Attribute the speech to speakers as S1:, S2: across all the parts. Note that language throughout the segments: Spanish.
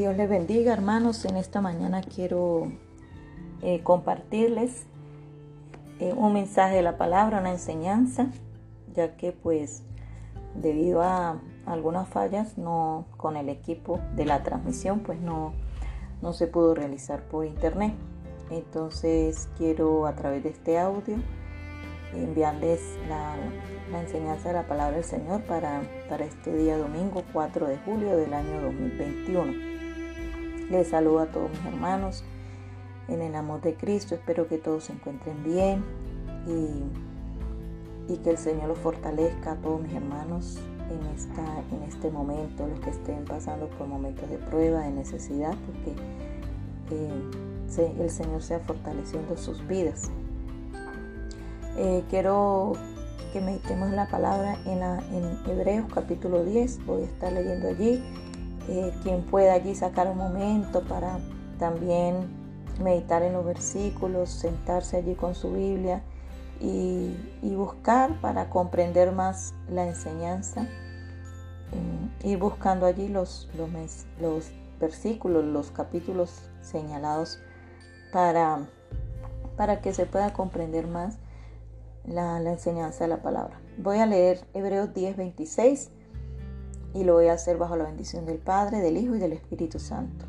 S1: Dios les bendiga hermanos. En esta mañana quiero eh, compartirles eh, un mensaje de la palabra, una enseñanza, ya que pues debido a algunas fallas no con el equipo de la transmisión pues no, no se pudo realizar por internet. Entonces quiero a través de este audio enviarles la, enseñanza de la palabra del Señor para, para este día domingo 4 de julio del año 2021. Les saludo a todos mis hermanos en el amor de Cristo. Espero que todos se encuentren bien y, que el Señor los fortalezca a todos mis hermanos en este momento, los que estén pasando por momentos de prueba, de necesidad, porque eh, el Señor sea fortaleciendo sus vidas. Eh, quiero que meditemos la palabra en, Hebreos capítulo 10. Voy a estar leyendo allí. Eh, quien pueda allí sacar un momento para también meditar en los versículos, sentarse allí con su Biblia y, buscar para comprender más la enseñanza. Eh, ir buscando allí los, los, los versículos, los capítulos señalados para, para que se pueda comprender más la, enseñanza de la palabra. Voy a leer Hebreos 10, 26 y lo voy a hacer bajo la bendición del Padre, del Hijo y del Espíritu Santo.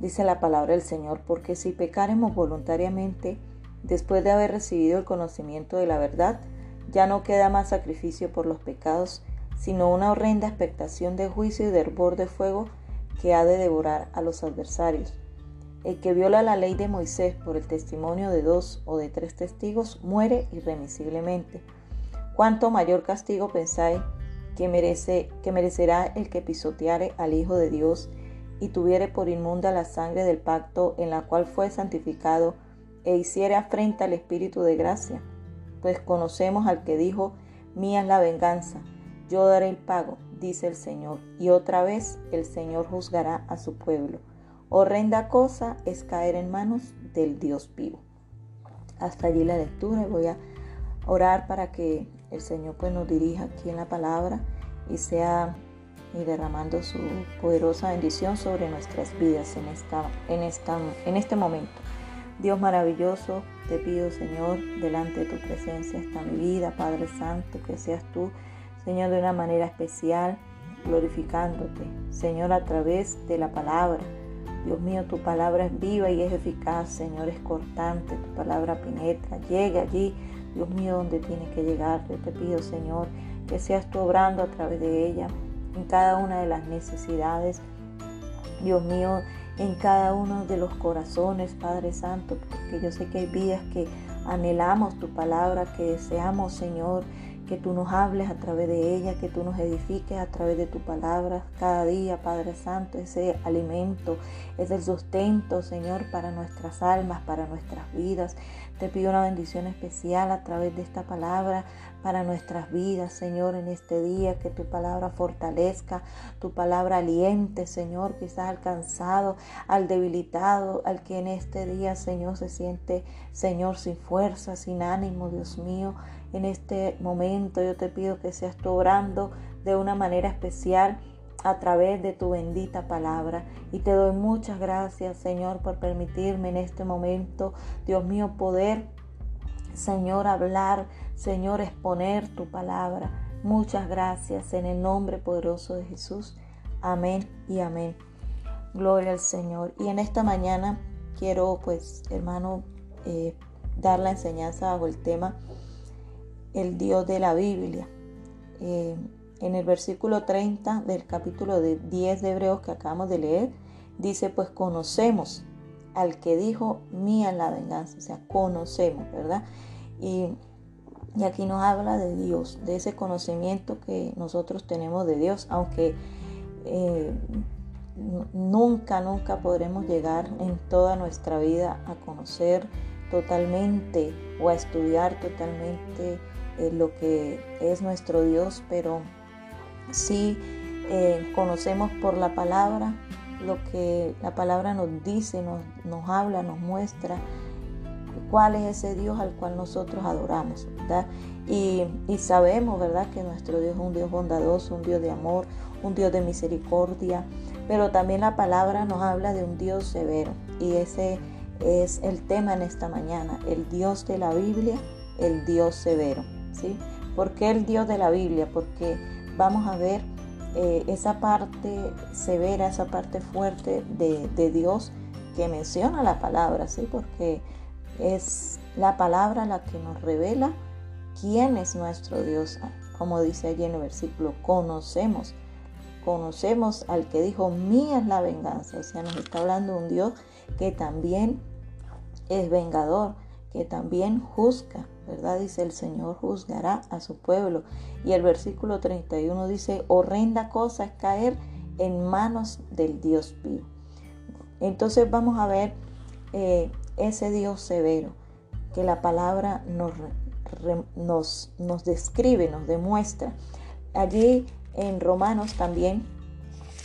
S1: Dice la palabra del Señor, porque si pecaremos voluntariamente, después de haber recibido el conocimiento de la verdad, ya no queda más sacrificio por los pecados, sino una horrenda expectación de juicio y de hervor de fuego que ha de devorar a los adversarios. El que viola la ley de Moisés por el testimonio de dos o de tres testigos muere irremisiblemente. ¿Cuánto mayor castigo pensáis que, merece, que merecerá el que pisoteare al Hijo de Dios y tuviere por inmunda la sangre del pacto en la cual fue santificado e hiciere afrenta al Espíritu de gracia? Pues conocemos al que dijo, mía es la venganza, yo daré el pago, dice el Señor, y otra vez el Señor juzgará a su pueblo. Horrenda cosa es caer en manos del Dios vivo. Hasta allí la lectura y voy a orar para que el Señor pues nos dirija aquí en la palabra y sea y derramando su poderosa bendición sobre nuestras vidas en, esta, en, esta, en este momento. Dios maravilloso, te pido Señor, delante de tu presencia está mi vida, Padre Santo, que seas tú, Señor, de una manera especial, glorificándote, Señor, a través de la palabra Dios mío, tu palabra es viva y es eficaz, Señor, es cortante, tu palabra penetra, llega allí, Dios mío, donde tiene que llegar. Te pido, Señor, que seas tú obrando a través de ella, en cada una de las necesidades, Dios mío, en cada uno de los corazones, Padre Santo, porque yo sé que hay vidas que anhelamos tu palabra, que deseamos, Señor, que tú nos hables a través de ella, que tú nos edifiques a través de tu palabra cada día, Padre Santo, ese alimento, es el sustento, Señor, para nuestras almas, para nuestras vidas. Te pido una bendición especial a través de esta palabra para nuestras vidas, Señor, en este día, que tu palabra fortalezca, tu palabra aliente, Señor, quizás alcanzado, al debilitado, al que en este día, Señor, se siente, Señor, sin fuerza, sin ánimo, Dios mío. En este momento yo te pido que seas tú obrando de una manera especial a través de tu bendita palabra. Y te doy muchas gracias, Señor, por permitirme en este momento, Dios mío, poder, Señor, hablar, Señor, exponer tu palabra. Muchas gracias en el nombre poderoso de Jesús. Amén y amén. Gloria al Señor. Y en esta mañana quiero, pues, hermano, eh, dar la enseñanza bajo el tema el Dios de la Biblia. Eh, en el versículo 30 del capítulo de 10 de Hebreos que acabamos de leer, dice, pues conocemos al que dijo, mía la venganza, o sea, conocemos, ¿verdad? Y, aquí nos habla de Dios, de ese conocimiento que nosotros tenemos de Dios, aunque eh, nunca, nunca podremos llegar en toda nuestra vida a conocer totalmente o a estudiar totalmente eh, lo que es nuestro Dios, pero sí eh, conocemos por la palabra lo que la palabra nos dice, nos, nos habla, nos muestra cuál es ese Dios al cual nosotros adoramos, ¿verdad? Y, y, sabemos, ¿verdad?, que nuestro Dios es un Dios bondadoso, un Dios de amor, un Dios de misericordia, pero también la palabra nos habla de un Dios severo y ese es el tema en esta mañana, el Dios de la Biblia, el Dios severo, ¿sí? ¿Por qué el Dios de la Biblia? Porque vamos a ver eh, esa parte severa, esa parte fuerte de, de, Dios que menciona la palabra, ¿sí? Porque es la palabra la que nos revela quién es nuestro Dios, como dice allí en el versículo, conocemos conocemos al que dijo, mía es la venganza. O sea, nos está hablando un Dios que también es vengador, que también juzga, ¿verdad? Dice el Señor juzgará a su pueblo. Y el versículo 31 dice, horrenda cosa es caer en manos del Dios vivo. Entonces vamos a ver eh, ese Dios severo que la palabra nos, nos, nos describe, nos demuestra. Allí en Romanos también,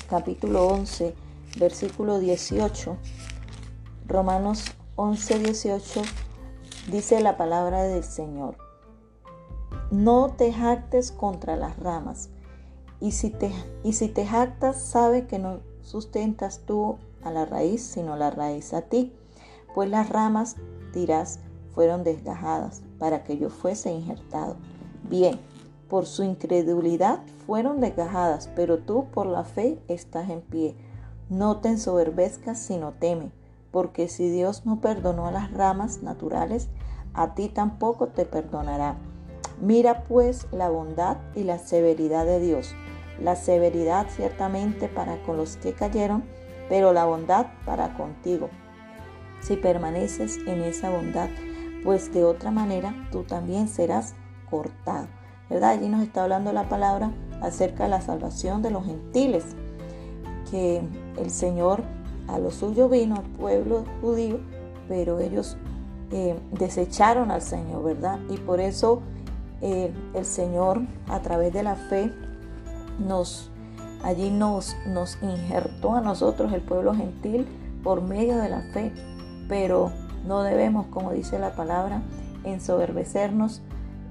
S1: capítulo 11, versículo 18. Romanos 11, 18 dice la palabra del Señor. No te jactes contra las ramas. Y si, te, y si te jactas, sabe que no sustentas tú a la raíz, sino la raíz a ti. Pues las ramas, dirás, fueron desgajadas para que yo fuese injertado. Bien, por su incredulidad fueron desgajadas, pero tú por la fe estás en pie. No te ensoberbezcas, sino teme, porque si Dios no perdonó a las ramas naturales, a ti tampoco te perdonará. Mira pues la bondad y la severidad de Dios. La severidad ciertamente para con los que cayeron, pero la bondad para contigo. Si permaneces en esa bondad, pues de otra manera tú también serás cortado. ¿verdad? Allí nos está hablando la palabra acerca de la salvación de los gentiles, que el Señor a lo suyo vino al pueblo judío, pero ellos eh, desecharon al Señor, ¿verdad? Y por eso eh, el Señor a través de la fe nos allí nos, nos injertó a nosotros el pueblo gentil por medio de la fe, pero no debemos, como dice la palabra, ensoberbecernos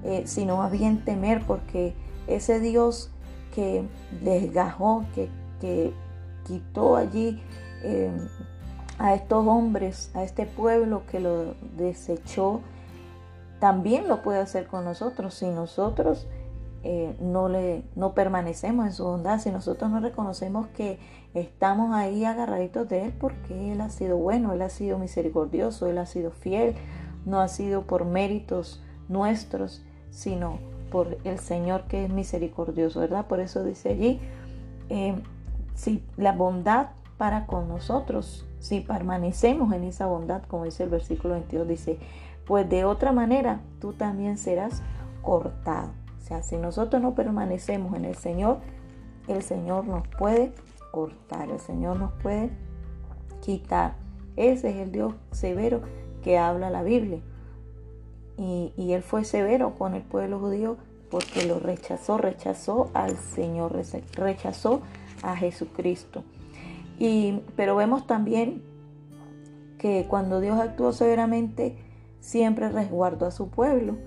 S1: eh, sino más bien temer, porque ese Dios que desgajó, que, que quitó allí eh, a estos hombres, a este pueblo que lo desechó, también lo puede hacer con nosotros si nosotros eh, no, le, no permanecemos en su bondad, si nosotros no reconocemos que estamos ahí agarraditos de Él porque Él ha sido bueno, Él ha sido misericordioso, Él ha sido fiel, no ha sido por méritos nuestros, sino por el Señor que es misericordioso, ¿verdad? Por eso dice allí, eh, si la bondad para con nosotros, si permanecemos en esa bondad, como dice el versículo 22, dice, pues de otra manera tú también serás cortado. O sea, si nosotros no permanecemos en el Señor, el Señor nos puede cortar, el Señor nos puede quitar. Ese es el Dios severo que habla la Biblia y, él fue severo con el pueblo judío porque lo rechazó, rechazó al Señor, rechazó a Jesucristo. Pero vemos también que cuando Dios actuó severamente, siempre resguardó a su pueblo.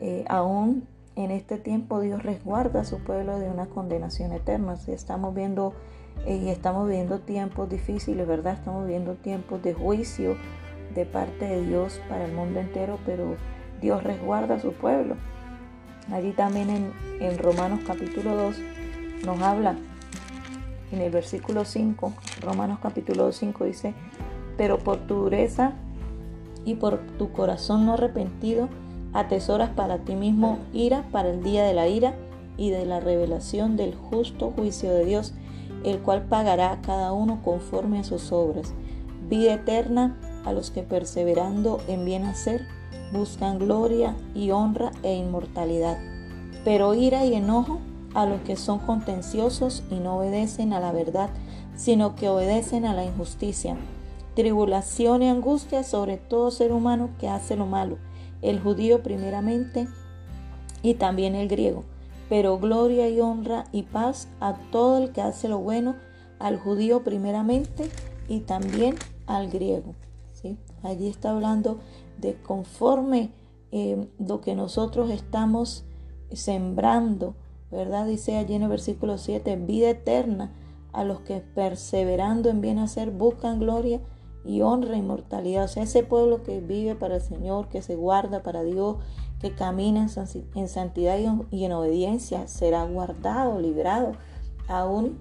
S1: Eh, aún en este tiempo Dios resguarda a su pueblo de una condenación eterna. estamos viendo eh, y estamos viviendo tiempos difíciles, ¿verdad? Estamos viviendo tiempos de juicio de parte de Dios para el mundo entero, pero Dios resguarda a su pueblo. Allí también en, Romanos capítulo 2 nos habla, en el versículo 5, Romanos capítulo 5 dice, pero por tu dureza y por tu corazón no arrepentido, atesoras para ti mismo ira para el día de la ira y de la revelación del justo juicio de Dios, el cual pagará a cada uno conforme a sus obras. Vida eterna a los que perseverando en bien hacer buscan gloria y honra e inmortalidad, pero ira y enojo a los que son contenciosos y no obedecen a la verdad, sino que obedecen a la injusticia. Tribulación y angustia sobre todo ser humano que hace lo malo, el judío primeramente y también el griego, pero gloria y honra y paz a todo el que hace lo bueno, al judío primeramente y también al griego. ¿sí? Allí está hablando de conforme eh, lo que nosotros estamos sembrando, ¿verdad? Dice allí en el versículo 7, vida eterna a los que perseverando en bien hacer buscan gloria y honra e inmortalidad. O sea, ese pueblo que vive para el Señor, que se guarda para Dios, que camina en santidad y en obediencia, será guardado, librado, aún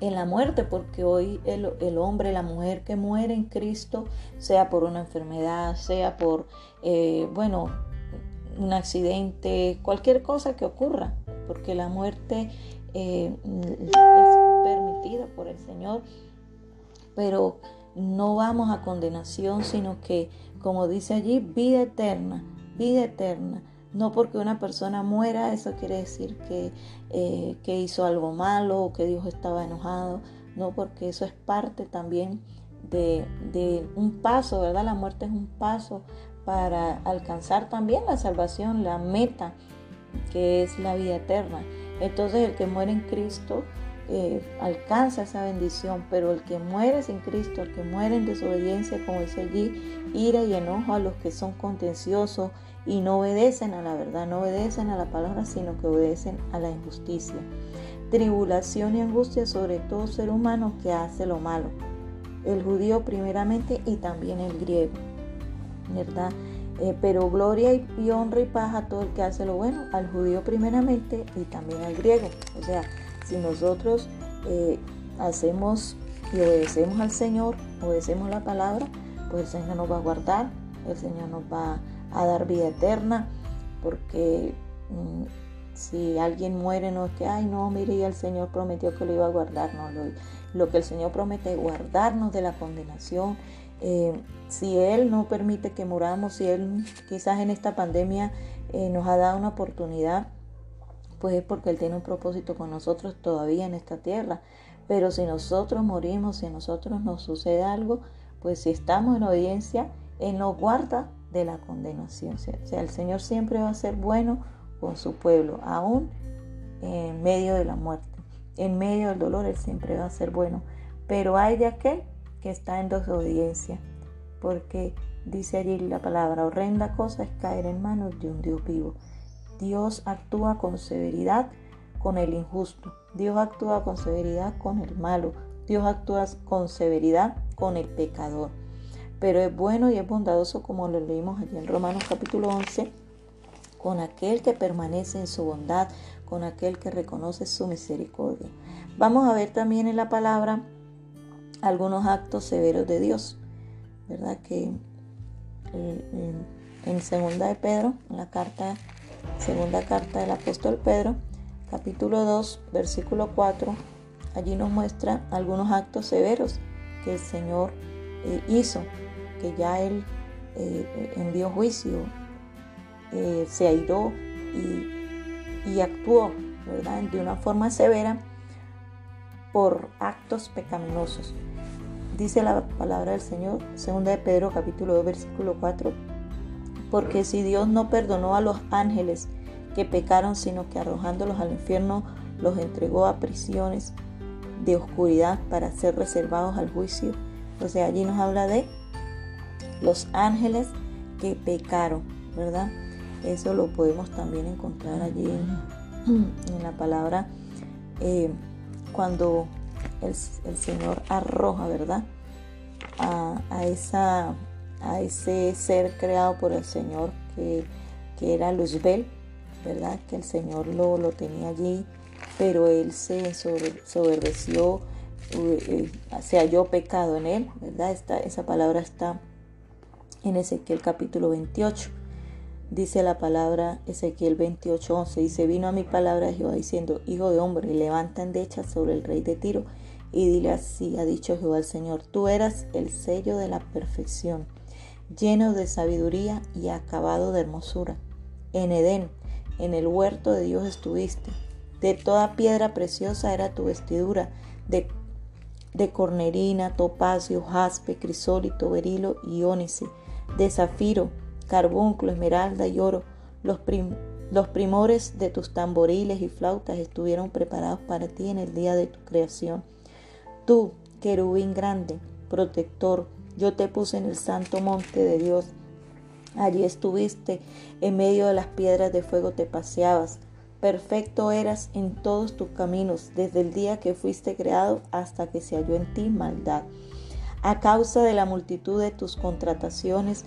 S1: en la muerte, porque hoy el, hombre, la mujer que muere en Cristo, sea por una enfermedad, sea por, eh, bueno, un accidente, cualquier cosa que ocurra, porque la muerte eh, es permitida por el Señor, pero no vamos a condenación, sino que, como dice allí, vida eterna, vida eterna. No porque una persona muera, eso quiere decir que, eh, que hizo algo malo o que Dios estaba enojado. No, porque eso es parte también de, de, un paso, ¿verdad? La muerte es un paso para alcanzar también la salvación, la meta, que es la vida eterna. Entonces el que muere en Cristo eh, alcanza esa bendición, pero el que muere sin Cristo, el que muere en desobediencia, como dice allí, ira y enojo a los que son contenciosos y no obedecen a la verdad, no obedecen a la palabra, sino que obedecen a la injusticia. Tribulación y angustia sobre todo ser humano que hace lo malo. El judío primeramente y también el griego, ¿verdad? Eh, pero gloria y, honra y paz a todo el que hace lo bueno, al judío primeramente y también al griego. O sea, si nosotros eh, hacemos y obedecemos al Señor, obedecemos la palabra, pues el Señor nos va a guardar, el Señor nos va a dar vida eterna, porque mm, si alguien muere no es que, ay no, mire, el Señor prometió que lo iba a guardar, no, lo, lo que el Señor promete es guardarnos de la condenación. Eh, si Él no permite que muramos, si Él quizás en esta pandemia eh, nos ha dado una oportunidad pues es porque Él tiene un propósito con nosotros todavía en esta tierra. Pero si nosotros morimos, si a nosotros nos sucede algo, pues si estamos en obediencia, Él nos guarda de la condenación. O sea, el Señor siempre va a ser bueno con su pueblo, aún en medio de la muerte, en medio del dolor, Él siempre va a ser bueno. Pero hay de aquel que está en desobediencia, porque dice allí la palabra, horrenda cosa es caer en manos de un Dios vivo. Dios actúa con severidad con el injusto. Dios actúa con severidad con el malo. Dios actúa con severidad con el pecador. Pero es bueno y es bondadoso como lo leímos allí en Romanos capítulo 11, con aquel que permanece en su bondad, con aquel que reconoce su misericordia. Vamos a ver también en la palabra algunos actos severos de Dios, ¿verdad? Que eh, en segunda de Pedro, la carta Segunda carta del apóstol Pedro, capítulo 2, versículo 4. Allí nos muestra algunos actos severos que el Señor eh, hizo, que ya Él eh, envió juicio, se airó y, y actuó ¿verdad? de una forma severa por actos pecaminosos. Dice la palabra del Señor, segunda de Pedro capítulo 2 versículo 4, porque si Dios no perdonó a los ángeles que pecaron, sino que arrojándolos al infierno los entregó a prisiones de oscuridad para ser reservados al juicio. Sea, allí nos habla de los ángeles que pecaron, ¿verdad? Eso lo podemos también encontrar allí en, la palabra eh, cuando el, Señor arroja, ¿verdad? a esa a ese ser creado por el Señor que, era Luzbel, ¿verdad? Que el Señor lo, lo tenía allí, pero él se soberbeció, se halló pecado en él, ¿verdad? Esta, esa palabra está en Ezequiel capítulo 28. Dice la palabra Ezequiel 28, 11, dice, vino a mi palabra Jehová diciendo, Hijo de hombre, levanta endecha sobre el rey de Tiro y dile así, ha dicho Jehová el Señor, tú eras el sello de la perfección lleno de sabiduría y acabado de hermosura. En Edén, en el huerto de Dios estuviste. De toda piedra preciosa era tu vestidura, de, de cornerina, topacio, jaspe, crisólito, berilo y ónice, de zafiro, carbúnculo, esmeralda y oro. Los, los primores de tus tamboriles y flautas estuvieron preparados para ti en el día de tu creación. Tú, querubín grande, protector, yo te puse en el santo monte de Dios. Allí estuviste, en medio de las piedras de fuego te paseabas. Perfecto eras en todos tus caminos, desde el día que fuiste creado hasta que se halló en ti maldad. A causa de la multitud de tus contrataciones,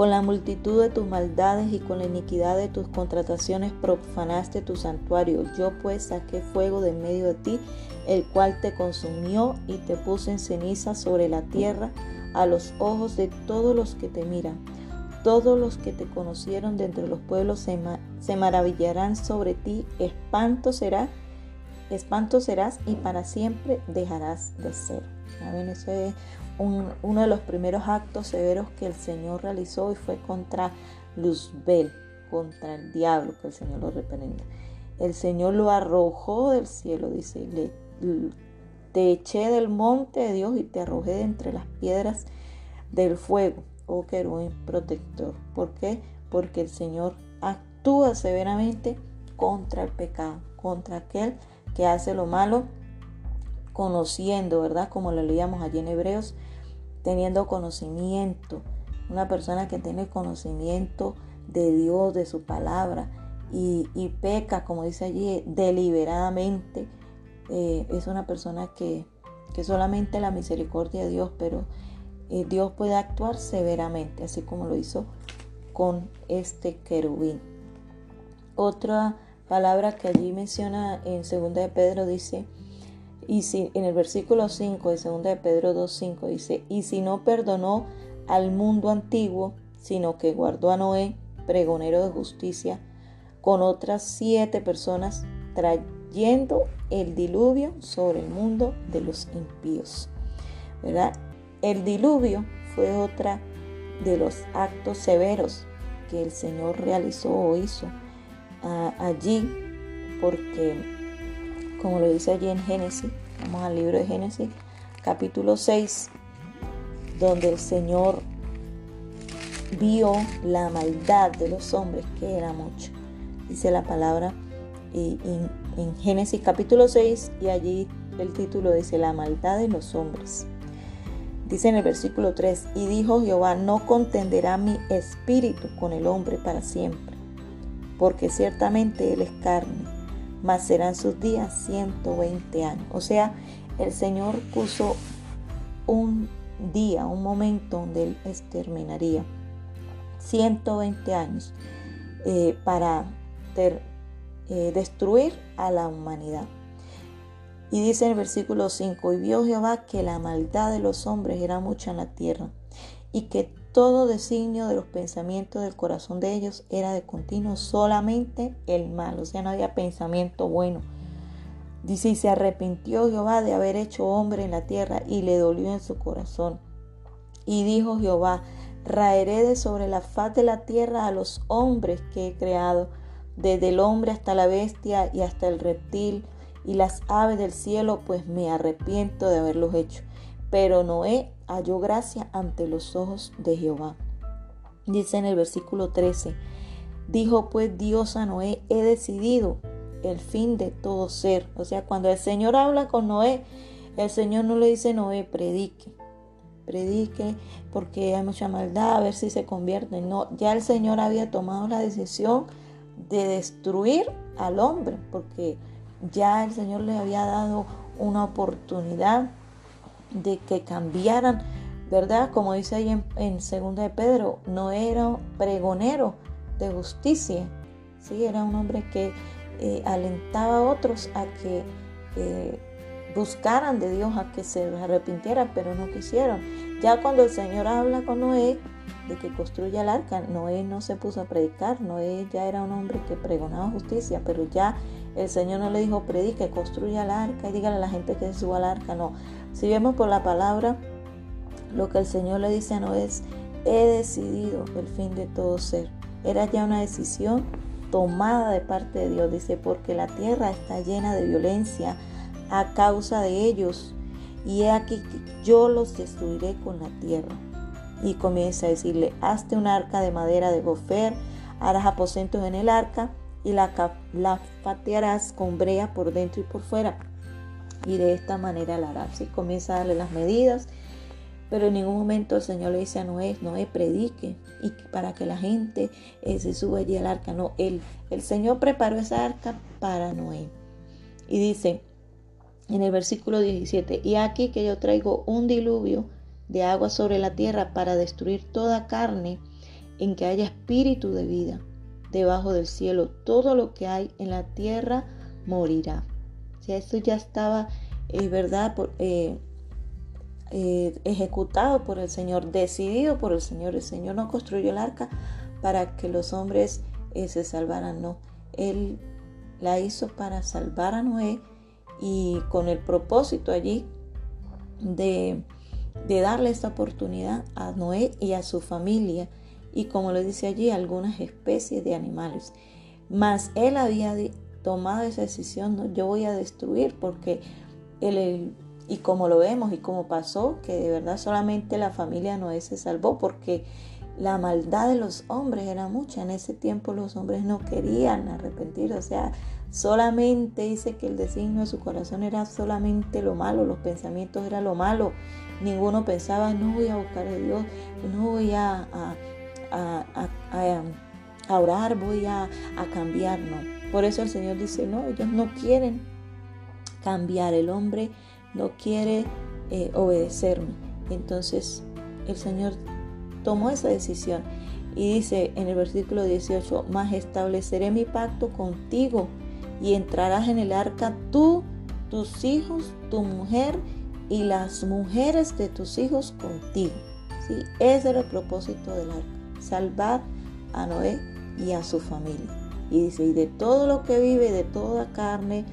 S1: Con la multitud de tus maldades y con la iniquidad de tus contrataciones profanaste tu santuario. Yo pues saqué fuego de medio de ti, el cual te consumió y te puse en ceniza sobre la tierra a los ojos de todos los que te miran. Todos los que te conocieron de entre los pueblos se, maravillarán sobre ti. Espanto será espanto serás y para siempre dejarás de ser. Ese es uno de los primeros actos severos que el Señor realizó y fue contra Luzbel, contra el diablo, que el Señor lo reprenda. El Señor lo arrojó del cielo, dice, le, te eché del monte de Dios y te arrojé de entre las piedras del fuego, oh querubín protector. ¿Por qué? Porque el Señor actúa severamente contra el pecado, contra aquel que hace lo malo conociendo, ¿verdad? Como lo leíamos allí en Hebreos, teniendo conocimiento. Una persona que tiene conocimiento de Dios, de su palabra, y, peca, como dice allí, deliberadamente, eh, es una persona que, que, solamente la misericordia de Dios, pero eh, Dios puede actuar severamente, así como lo hizo con este querubín. Otra palabra que allí menciona en 2 de Pedro dice, y si en el versículo 5 de 2 de Pedro 2.5 dice, y si no perdonó al mundo antiguo, sino que guardó a Noé, pregonero de justicia, con otras siete personas, trayendo el diluvio sobre el mundo de los impíos. ¿Verdad? El diluvio fue otra de los actos severos que el Señor realizó o hizo allí porque, como lo dice allí en Génesis, vamos al libro de Génesis, capítulo 6, donde el Señor vio la maldad de los hombres, que era mucho. Dice la palabra en, en Génesis capítulo 6 y allí el título dice la maldad de los hombres. Dice en el versículo 3, y dijo Jehová, no contenderá mi espíritu con el hombre para siempre porque ciertamente Él es carne, mas serán sus días 120 años. O sea, el Señor puso un día, un momento donde Él exterminaría 120 años eh, para eh, destruir a la humanidad. Y dice en el versículo 5, y vio Jehová que la maldad de los hombres era mucha en la tierra, y que todo designio de los pensamientos del corazón de ellos era de continuo solamente el mal, o sea, no había pensamiento bueno. Dice, y se arrepintió Jehová de haber hecho hombre en la tierra y le dolió en su corazón. Y dijo Jehová, raeré de sobre la faz de la tierra a los hombres que he creado, desde el hombre hasta la bestia y hasta el reptil y las aves del cielo, pues me arrepiento de haberlos hecho. Pero Noé halló gracia ante los ojos de Jehová. Dice en el versículo 13, dijo pues Dios a Noé, he decidido el fin de todo ser. O sea, cuando el Señor habla con Noé, el Señor no le dice Noé, predique, predique porque hay mucha maldad, a ver si se convierte. No, ya el Señor había tomado la decisión de destruir al hombre, porque ya el Señor le había dado una oportunidad de que cambiaran, ¿verdad? Como dice ahí en, en segunda de Pedro, no era pregonero de justicia, ¿sí? Era un hombre que eh, alentaba a otros a que eh, buscaran de Dios, a que se arrepintieran, pero no quisieron. Ya cuando el Señor habla con Noé de que construya el arca, Noé no se puso a predicar, Noé ya era un hombre que pregonaba justicia, pero ya el Señor no le dijo predique, construya el arca y dígale a la gente que se suba al arca, no. Si vemos por la palabra, lo que el Señor le dice a Noé es, he decidido el fin de todo ser. Era ya una decisión tomada de parte de Dios. Dice, porque la tierra está llena de violencia a causa de ellos, y he aquí que yo los destruiré con la tierra. Y comienza a decirle, hazte un arca de madera de gofer, harás aposentos en el arca, y la, la con brea por dentro y por fuera. Y de esta manera la harás. Y comienza a darle las medidas pero en ningún momento el Señor le dice a Noé, Noé predique y para que la gente eh, se suba allí al arca. No, él, el Señor preparó esa arca para Noé. Y dice en el versículo 17, y aquí que yo traigo un diluvio de agua sobre la tierra para destruir toda carne en que haya espíritu de vida debajo del cielo. Todo lo que hay en la tierra morirá. O sea, esto ya estaba, es verdad, por, eh, eh, ejecutado por el Señor, decidido por el Señor. El Señor no construyó el arca para que los hombres eh, se salvaran, no. Él la hizo para salvar a Noé y con el propósito allí de, de darle esta oportunidad a Noé y a su familia y como le dice allí algunas especies de animales. Mas él había tomado esa decisión, yo voy a destruir porque el, y como lo vemos y como pasó, que de verdad solamente la familia Noé se salvó porque la maldad de los hombres era mucha. En ese tiempo los hombres no querían arrepentir, o sea, solamente dice que el designio de su corazón era solamente lo malo, los pensamientos eran lo malo. Ninguno pensaba, no voy a buscar a Dios, no voy a, a, orar, voy a, a cambiar, no. Por eso el Señor dice, no, ellos no quieren cambiar. El hombre no quiere eh, obedecerme. Entonces el Señor tomó esa decisión y dice en el versículo 18, más estableceré mi pacto contigo y entrarás en el arca tú, tus hijos, tu mujer y las mujeres de tus hijos contigo. ¿Sí? Ese era el propósito del arca, salvar a Noé y a su familia. Y dice, y de todo lo que vive, de toda carne,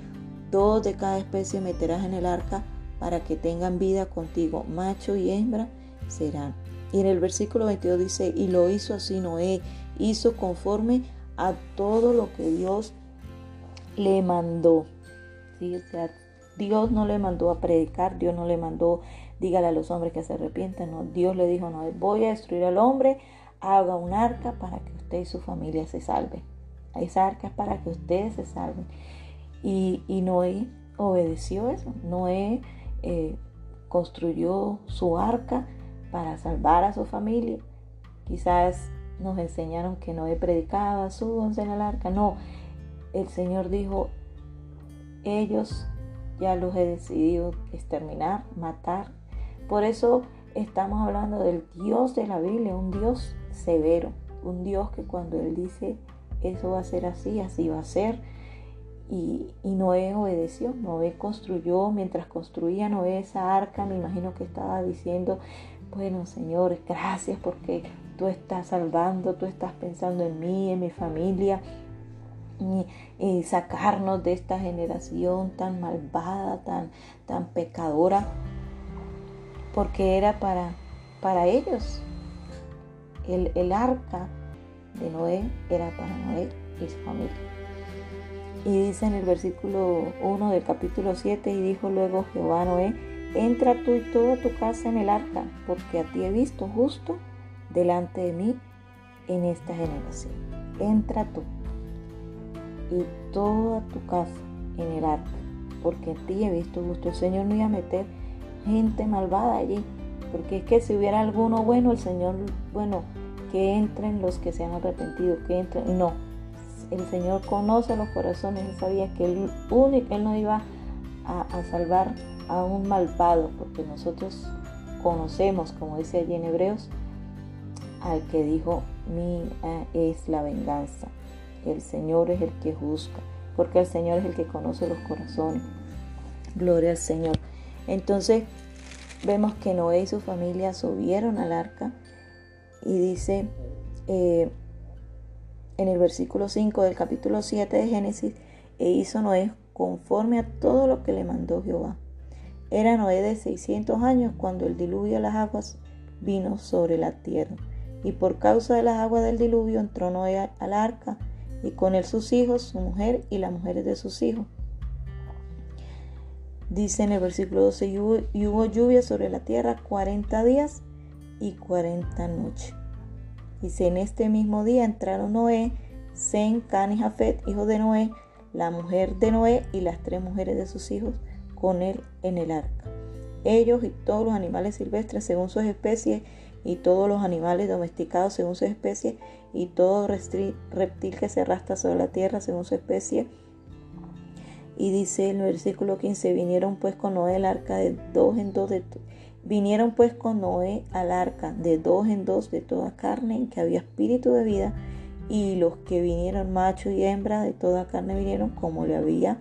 S1: Dos de cada especie meterás en el arca para que tengan vida contigo, macho y hembra serán. Y en el versículo 22 dice, y lo hizo así Noé, hizo conforme a todo lo que Dios le mandó. Dios no le mandó a predicar, Dios no le mandó, dígale a los hombres que se arrepienten, no, Dios le dijo, no, voy a destruir al hombre, haga un arca para que usted y su familia se salven. Esa arca es para que ustedes se salven. Y, Noé obedeció eso. Noé eh, construyó su arca para salvar a su familia. Quizás nos enseñaron que Noé predicaba, súbanse en el arca. No, el Señor dijo, ellos ya los he decidido exterminar, matar. Por eso estamos hablando del Dios de la Biblia, un Dios severo, un Dios que cuando Él dice, eso va a ser así, así va a ser y, Noé obedeció, Noé construyó, mientras construía Noé esa arca, me imagino que estaba diciendo, bueno Señor, gracias porque tú estás salvando, tú estás pensando en mí, en mi familia, y, sacarnos de esta generación tan malvada, tan, tan pecadora, porque era para, para ellos. El, el arca de Noé era para Noé y su familia. Y dice en el versículo 1 del capítulo 7, y dijo luego Jehová Noé, entra tú y toda tu casa en el arca, porque a ti he visto justo delante de mí en esta generación. Entra tú y toda tu casa en el arca, porque a ti he visto justo. El Señor no iba a meter gente malvada allí, porque es que si hubiera alguno bueno, el Señor, bueno, que entren los que se han arrepentido, que entren, no, el Señor conoce los corazones, Él sabía que Él, él no iba a, salvar a un malvado, porque nosotros conocemos, como dice allí en Hebreos, al que dijo, mía es la venganza. El Señor es el que juzga, porque el Señor es el que conoce los corazones. Gloria al Señor. Entonces vemos que Noé y su familia subieron al arca y dice, eh, en el versículo 5 del capítulo 7 de Génesis, e hizo Noé conforme a todo lo que le mandó Jehová. Era Noé de 600 años cuando el diluvio de las aguas vino sobre la tierra. Y por causa de las aguas del diluvio entró Noé al arca, y con él sus hijos, su mujer y las mujeres de sus hijos. Dice en el versículo 12, y hubo, lluvia sobre la tierra 40 días y 40 noches. Dice, en este mismo día entraron Noé, Zen, Can y Jafet, hijo de Noé, la mujer de Noé y las tres mujeres de sus hijos con él en el arca. Ellos y todos los animales silvestres según sus especies y todos los animales domesticados según sus especies y todo reptil que se arrastra sobre la tierra según su especie y dice el versículo 15, vinieron pues con Noé al arca de dos en dos de vinieron pues con Noé al arca de dos en dos de toda carne en que había espíritu de vida y los que vinieron macho y hembra de toda carne vinieron como le había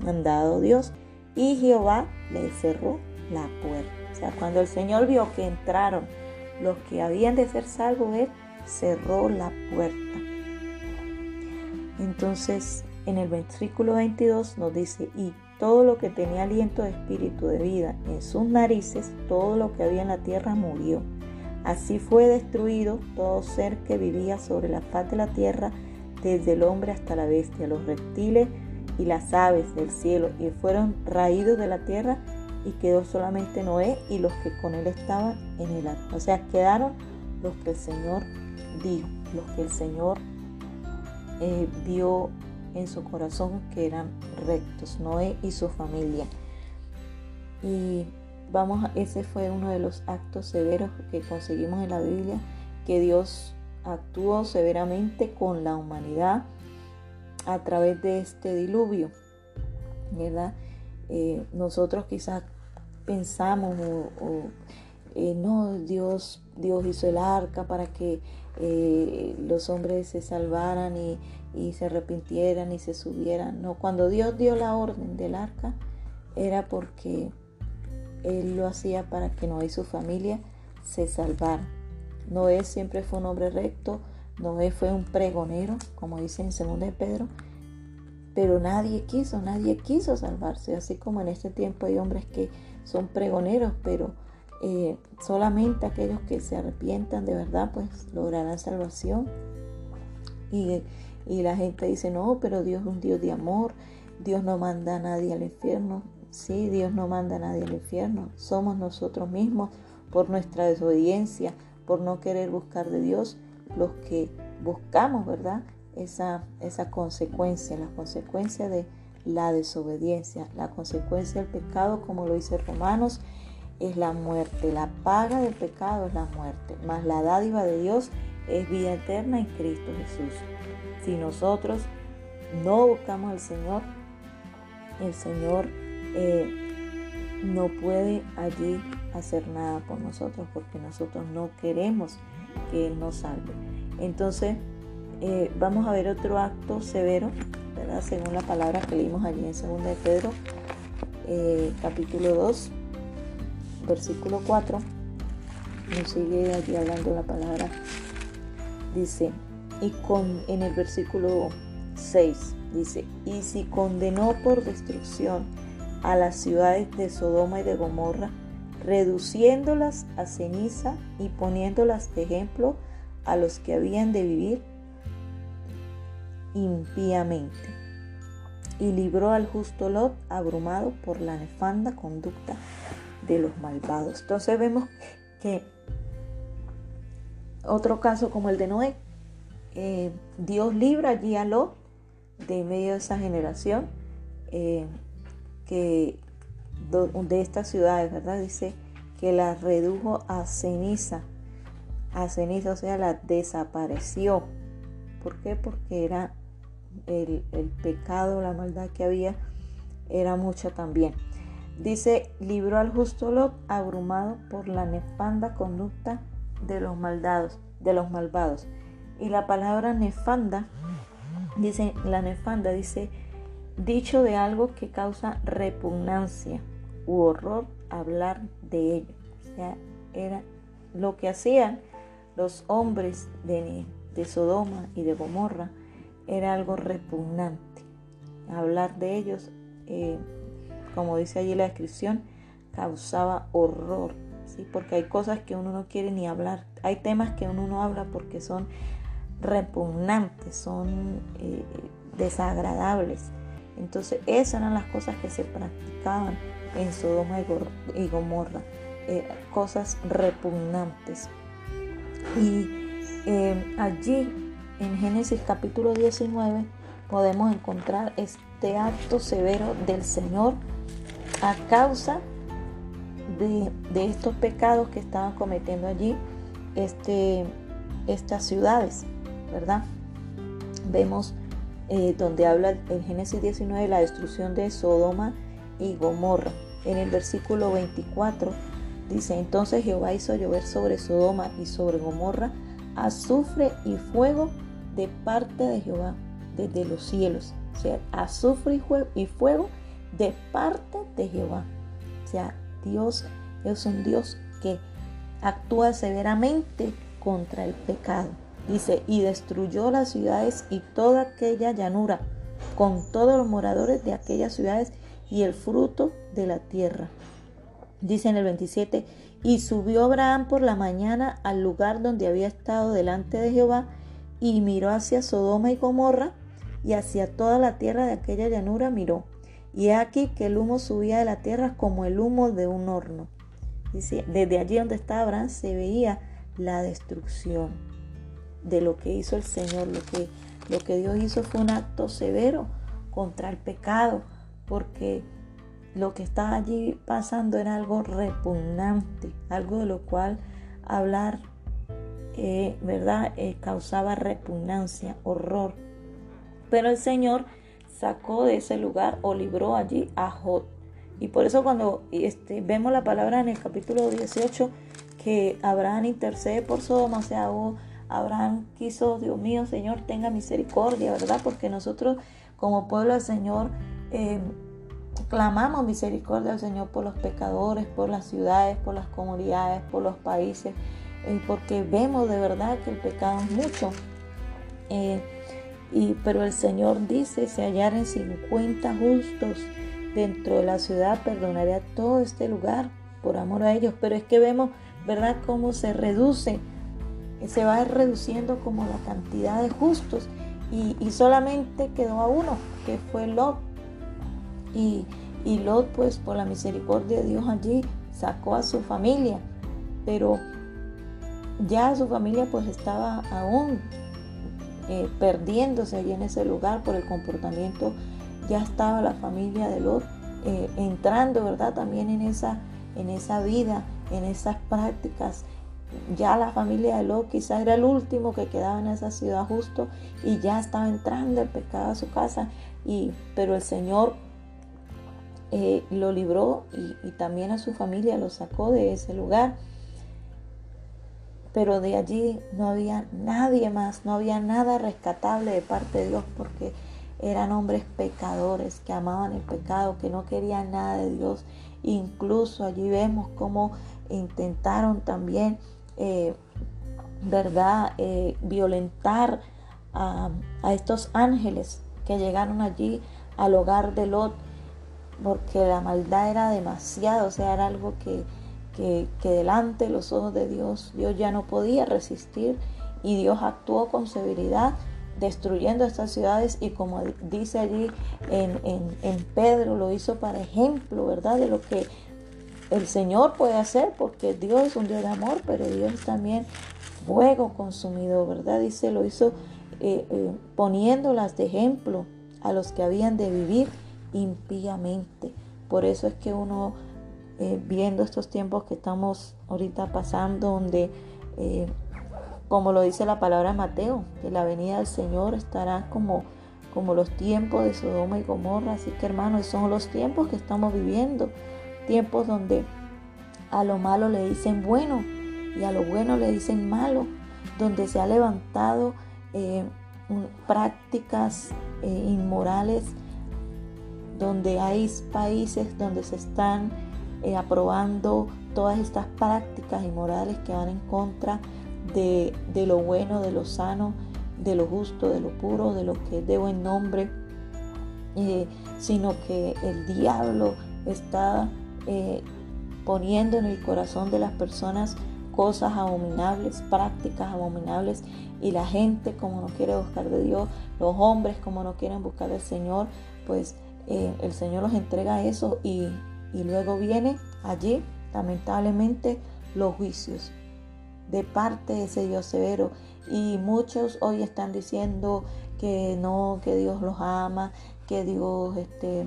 S1: mandado Dios y Jehová le cerró la puerta. O sea, cuando el Señor vio que entraron los que habían de ser salvos, él cerró la puerta. Entonces en el versículo 22 nos dice, y todo lo que tenía aliento de espíritu de vida en sus narices, todo lo que había en la tierra murió. Así fue destruido todo ser que vivía sobre la faz de la tierra, desde el hombre hasta la bestia, los reptiles y las aves del cielo, y fueron raídos de la tierra, y quedó solamente Noé y los que con él estaban en el arca. O sea, quedaron los que el Señor dijo, los que el Señor eh, vio en su corazón que eran rectos, Noé y su familia. Y vamos, ese fue uno de los actos severos que conseguimos en la Biblia, que Dios actuó severamente con la humanidad a través de este diluvio, ¿verdad? Eh, nosotros quizás pensamos o, eh, no, Dios, Dios hizo el arca para que eh, los hombres se salvaran y, y se arrepintieran y se subieran. No, cuando Dios dio la orden del arca era porque Él lo hacía para que Noé y su familia se salvaran. Noé siempre fue un hombre recto, Noé fue un pregonero, como dice en 2 de Pedro, pero nadie quiso, nadie quiso salvarse, así como en este tiempo hay hombres que son pregoneros, pero eh, solamente aquellos que se arrepientan de verdad, pues lograrán salvación. Y y la gente dice, no, pero Dios es un Dios de amor, Dios no manda a nadie al infierno. Sí, Dios no manda a nadie al infierno. Somos nosotros mismos por nuestra desobediencia, por no querer buscar de Dios, los que buscamos, ¿verdad? Esa, esa consecuencia, la consecuencia de la desobediencia, la consecuencia del pecado, como lo dice Romanos, es la muerte. La paga del pecado es la muerte, más la dádiva de Dios es vida eterna en Cristo Jesús. Si nosotros no buscamos al Señor, el Señor eh, no puede allí hacer nada por nosotros porque nosotros no queremos que Él nos salve. Entonces, eh, vamos a ver otro acto severo, ¿verdad? Según la palabra que leímos allí en 2 de Pedro, eh, capítulo 2, versículo 4. Nos sigue allí hablando la palabra. Dice, y con, en el versículo 6 dice, y si condenó por destrucción a las ciudades de Sodoma y de Gomorra, reduciéndolas a ceniza y poniéndolas de ejemplo a los que habían de vivir impíamente. Y libró al justo Lot abrumado por la nefanda conducta de los malvados. Entonces vemos que otro caso como el de Noé, eh, Dios libra allí a Lot de medio de esa generación eh, que de estas ciudades, ¿verdad? Dice que la redujo a ceniza, a ceniza, o sea, la desapareció. ¿Por qué? Porque era el, el pecado, la maldad que había, era mucha también. Dice, libró al justo Lot abrumado por la nefanda conducta de los maldados, de los malvados. Y la palabra nefanda, dice, la nefanda dice, dicho de algo que causa repugnancia u horror hablar de ello. O sea, era lo que hacían los hombres de, de Sodoma y de Gomorra, era algo repugnante. Hablar de ellos, eh, como dice allí la descripción, causaba horror, ¿sí? porque hay cosas que uno no quiere ni hablar, hay temas que uno no habla porque son repugnantes, son eh, desagradables. Entonces esas eran las cosas que se practicaban en Sodoma y Gomorra, eh, cosas repugnantes. Y eh, allí, en Génesis capítulo 19, podemos encontrar este acto severo del Señor a causa de, estos pecados que estaban cometiendo allí este, estas ciudades, ¿verdad? Vemos eh, donde habla en Génesis 19 la destrucción de Sodoma y Gomorra. En el versículo 24 dice, entonces Jehová hizo llover sobre Sodoma y sobre Gomorra azufre y fuego de parte de Jehová desde los cielos. O sea, azufre y fuego de parte de Jehová. O sea, Dios es un Dios que actúa severamente contra el pecado. Dice, y destruyó las ciudades y toda aquella llanura, con todos los moradores de aquellas ciudades y el fruto de la tierra. Dice en el 27, y subió Abraham por la mañana al lugar donde había estado delante de Jehová, y miró hacia Sodoma y Gomorra, y hacia toda la tierra de aquella llanura miró. Y aquí que el humo subía de la tierra como el humo de un horno. Dice, desde allí donde estaba Abraham se veía la destrucción de lo que hizo el Señor. Lo que, lo que Dios hizo fue un acto severo contra el pecado, porque lo que estaba allí pasando era algo repugnante, algo de lo cual hablar, eh, ¿verdad? Eh, causaba repugnancia, horror. Pero el Señor sacó de ese lugar o libró allí a Jod. Y por eso cuando este, vemos la palabra en el capítulo 18, que Abraham intercede por Sodoma, o sea, oh, Abraham quiso, Dios mío, Señor, tenga misericordia, ¿verdad? Porque nosotros como pueblo del Señor eh, clamamos misericordia al Señor por los pecadores, por las ciudades, por las comunidades, por los países, eh, porque vemos de verdad que el pecado es mucho. Eh, y, pero el Señor dice, si hallaren 50 justos dentro de la ciudad, perdonaré a todo este lugar por amor a ellos. Pero es que vemos, ¿verdad?, cómo se reduce, se va reduciendo como la cantidad de justos. Y, y solamente quedó a uno, que fue Lot. Y, y Lot, pues por la misericordia de Dios allí, sacó a su familia. Pero ya su familia pues estaba aún eh, perdiéndose allí en ese lugar por el comportamiento, ya estaba la familia de Lot eh, entrando, ¿verdad? También en esa, en esa vida, en esas prácticas. Ya la familia de Lot quizás era el último que quedaba en esa ciudad justo y ya estaba entrando el pecado a su casa. Y, pero el Señor eh, lo libró y, y también a su familia lo sacó de ese lugar pero de allí no había nadie más, no había nada rescatable de parte de Dios porque eran hombres pecadores que amaban el pecado, que no querían nada de Dios. Incluso allí vemos cómo intentaron también, eh, ¿verdad?, eh, violentar a, estos ángeles que llegaron allí al hogar de Lot, porque la maldad era demasiado, o sea, era algo que que, delante de los ojos de Dios Dios ya no podía resistir y Dios actuó con severidad destruyendo estas ciudades y como dice allí en, en, Pedro, lo hizo para ejemplo, ¿verdad? De lo que el Señor puede hacer, porque Dios es un Dios de amor, pero Dios también fuego consumido, ¿verdad? Dice, lo hizo eh, eh, poniéndolas de ejemplo a los que habían de vivir impíamente. Por eso es que uno eh, viendo estos tiempos que estamos ahorita pasando, donde, eh, como lo dice la palabra Mateo, que la venida del Señor estará como, como los tiempos de Sodoma y Gomorra. Así que hermanos, son los tiempos que estamos viviendo, tiempos donde a lo malo le dicen bueno y a lo bueno le dicen malo, donde se ha levantado eh, prácticas inmorales, donde hay países donde se están eh, aprobando todas estas prácticas inmorales que van en contra de, lo bueno, de lo sano, de lo justo, de lo puro, de lo que es de buen nombre, eh, sino que el diablo está eh, poniendo en el corazón de las personas cosas abominables, prácticas abominables, y la gente como no quiere buscar de Dios, los hombres como no quieren buscar del Señor, pues el Señor los entrega eso y Y luego viene allí, lamentablemente, los juicios de parte de ese Dios severo. Y muchos hoy están diciendo que no, que Dios los ama, que Dios, este,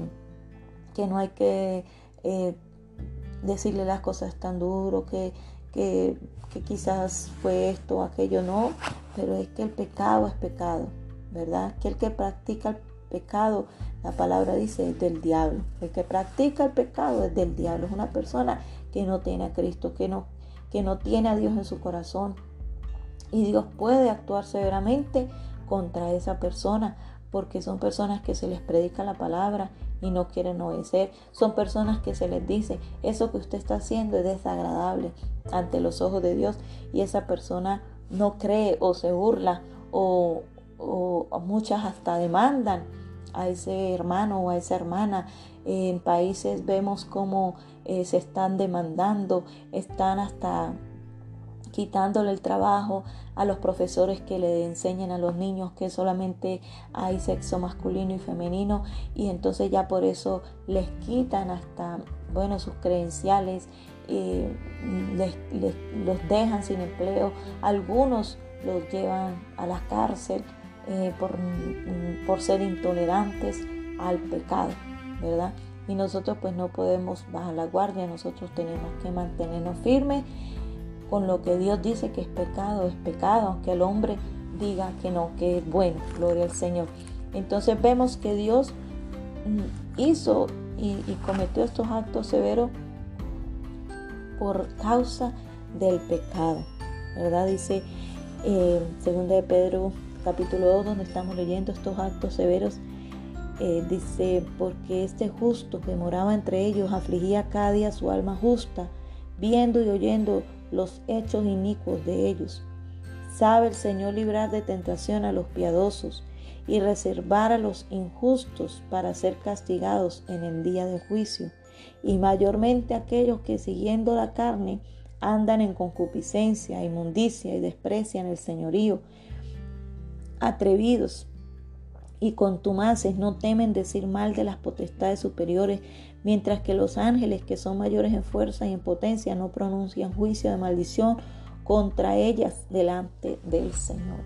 S1: que no hay que eh, decirle las cosas tan duro, que, que, que quizás fue esto o aquello, no, pero es que el pecado es pecado, ¿verdad? Que el que practica el pecado, la palabra dice, es del diablo. El que practica el pecado es del diablo, es una persona que no tiene a Cristo, que no, que no tiene a Dios en su corazón. Y Dios puede actuar severamente contra esa persona porque son personas que se les predica la palabra y no quieren obedecer. Son personas que se les dice, eso que usted está haciendo es desagradable ante los ojos de Dios y esa persona no cree o se burla o, muchas hasta demandan a ese hermano o a esa hermana. En países vemos cómo eh, se están demandando, están hasta quitándole el trabajo a los profesores que le enseñan a los niños que solamente hay sexo masculino y femenino y entonces ya por eso les quitan hasta bueno sus credenciales eh, les, los dejan sin empleo algunos los llevan a la cárcel eh, por, por ser intolerantes al pecado verdad y nosotros pues no podemos bajar la guardia nosotros tenemos que mantenernos firmes con lo que Dios dice que es pecado, es pecado, aunque el hombre diga que no, que es bueno, gloria al Señor. Entonces vemos que Dios mm, hizo y, cometió estos actos severos por causa del pecado, ¿verdad? Dice eh, segunda de Pedro capítulo 2, donde estamos leyendo estos actos severos, eh, dice, porque este justo que moraba entre ellos afligía cada día su alma justa, viendo y oyendo los hechos inicuos de ellos. Sabe el Señor librar de tentación a los piadosos y reservar a los injustos para ser castigados en el día de juicio, y mayormente aquellos que siguiendo la carne andan en concupiscencia, inmundicia y desprecian el señorío, atrevidos y contumaces no temen decir mal de las potestades superiores, mientras que los ángeles, que son mayores en fuerza y en potencia, no pronuncian juicio de maldición contra ellas delante del Señor.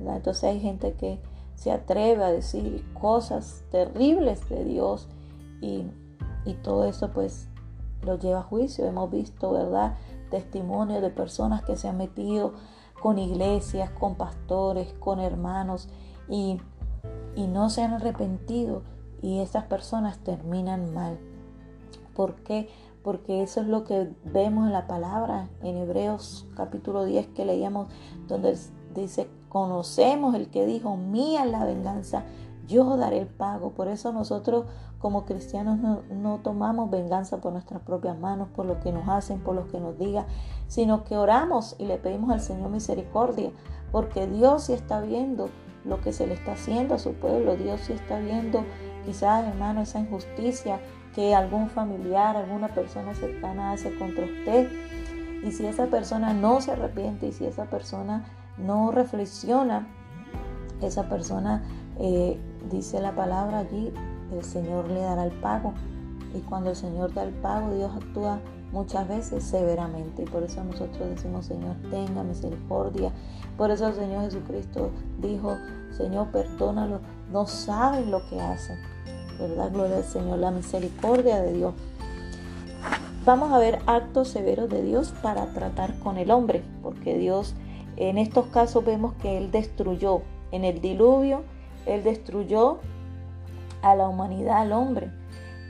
S1: Entonces hay gente que se atreve a decir cosas terribles de Dios y, y todo eso pues lo lleva a juicio. Hemos visto, ¿verdad? Testimonios de personas que se han metido con iglesias, con pastores, con hermanos y, y no se han arrepentido y esas personas terminan mal. ¿Por qué? Porque eso es lo que vemos en la palabra en Hebreos capítulo 10 que leíamos, donde dice, conocemos el que dijo, mía la venganza, yo daré el pago. Por eso nosotros como cristianos no, tomamos venganza por nuestras propias manos, por lo que nos hacen, por lo que nos digan, sino que oramos y le pedimos al Señor misericordia, porque Dios sí está viendo lo que se le está haciendo a su pueblo, Dios sí está viendo quizás, hermano, esa injusticia que algún familiar, alguna persona cercana hace contra usted. Y si esa persona no se arrepiente y si esa persona no reflexiona, esa persona, eh, dice la palabra allí, el Señor le dará el pago. Y cuando el Señor da el pago, Dios actúa muchas veces severamente. Y por eso nosotros decimos, Señor, tenga misericordia. Por eso el Señor Jesucristo dijo, Señor, perdónalo. No saben lo que hacen. ¿verdad? Gloria al Señor, la misericordia de Dios. Vamos a ver actos severos de Dios para tratar con el hombre, porque Dios en estos casos vemos que Él destruyó, en el diluvio, Él destruyó a la humanidad, al hombre.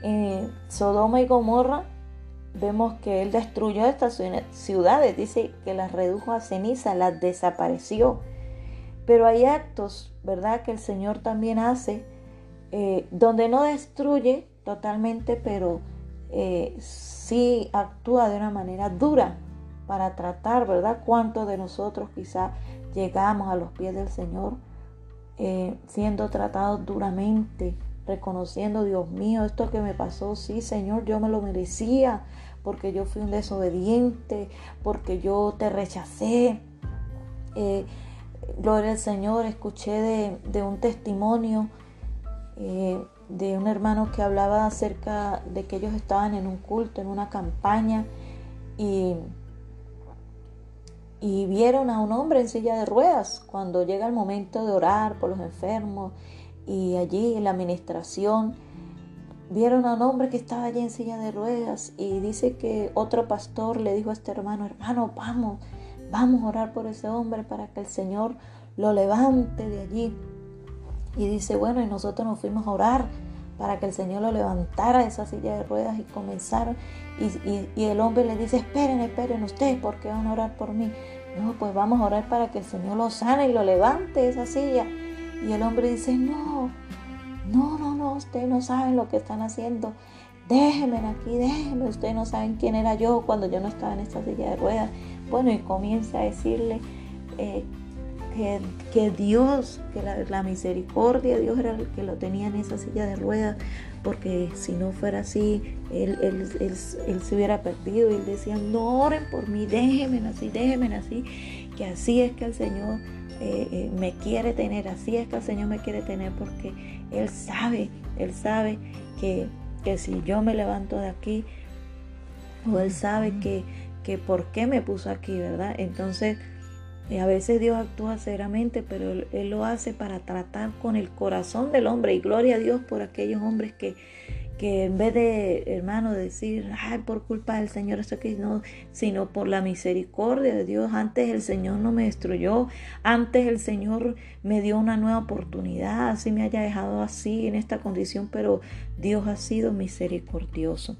S1: En Sodoma y Gomorra vemos que Él destruyó estas ciudades, dice que las redujo a ceniza, las desapareció. Pero hay actos, ¿verdad?, que el Señor también hace eh, donde no destruye totalmente, pero eh, sí actúa de una manera dura para tratar, ¿verdad? ¿Cuántos de nosotros quizá llegamos a los pies del Señor eh, siendo tratados duramente, reconociendo, Dios mío, esto que me pasó, sí, Señor, yo me lo merecía, porque yo fui un desobediente, porque yo te rechacé. gloria al Señor, escuché de, de un testimonio eh, de un hermano que hablaba acerca de que ellos estaban en un culto, en una campaña y, y vieron a un hombre en silla de ruedas cuando llega el momento de orar por los enfermos y allí en la administración vieron a un hombre que estaba allí en silla de ruedas y dice que otro pastor le dijo a este hermano, hermano, vamos, vamos a orar por ese hombre para que el Señor lo levante de allí. Y dice, bueno, y nosotros nos fuimos a orar para que el Señor lo levantara de esa silla de ruedas y comenzaron. Y, el hombre le dice, esperen, esperen ustedes, porque van a orar por mí. No, pues vamos a orar para que el Señor lo sane y lo levante de esa silla. Y el hombre dice, no, no, no, no, ustedes no saben lo que están haciendo. Déjenme aquí, déjenme. Ustedes no saben quién era yo cuando yo no estaba en esta silla de ruedas. Bueno, y comienza a decirle eh, que, Dios, que la, misericordia, Dios era el que lo tenía en esa silla de ruedas, porque si no fuera así, él, él, se hubiera perdido. Y él decía, no oren por mí, déjenme así, déjenme así, que así es que el Señor eh, eh, me quiere tener, así es que el Señor me quiere tener, porque Él sabe, Él sabe que, que si yo me levanto de aquí, o Él sabe que, que por qué me puso aquí, ¿verdad? Entonces, a veces Dios actúa seriamente, pero él, lo hace para tratar con el corazón del hombre. Y gloria a Dios por aquellos hombres que, que en vez de, hermano, decir, ay, por culpa del Señor esto aquí, no, sino por la misericordia de Dios. Antes el Señor no me destruyó, antes el Señor me dio una nueva oportunidad, así me haya dejado así en esta condición, pero Dios ha sido misericordioso.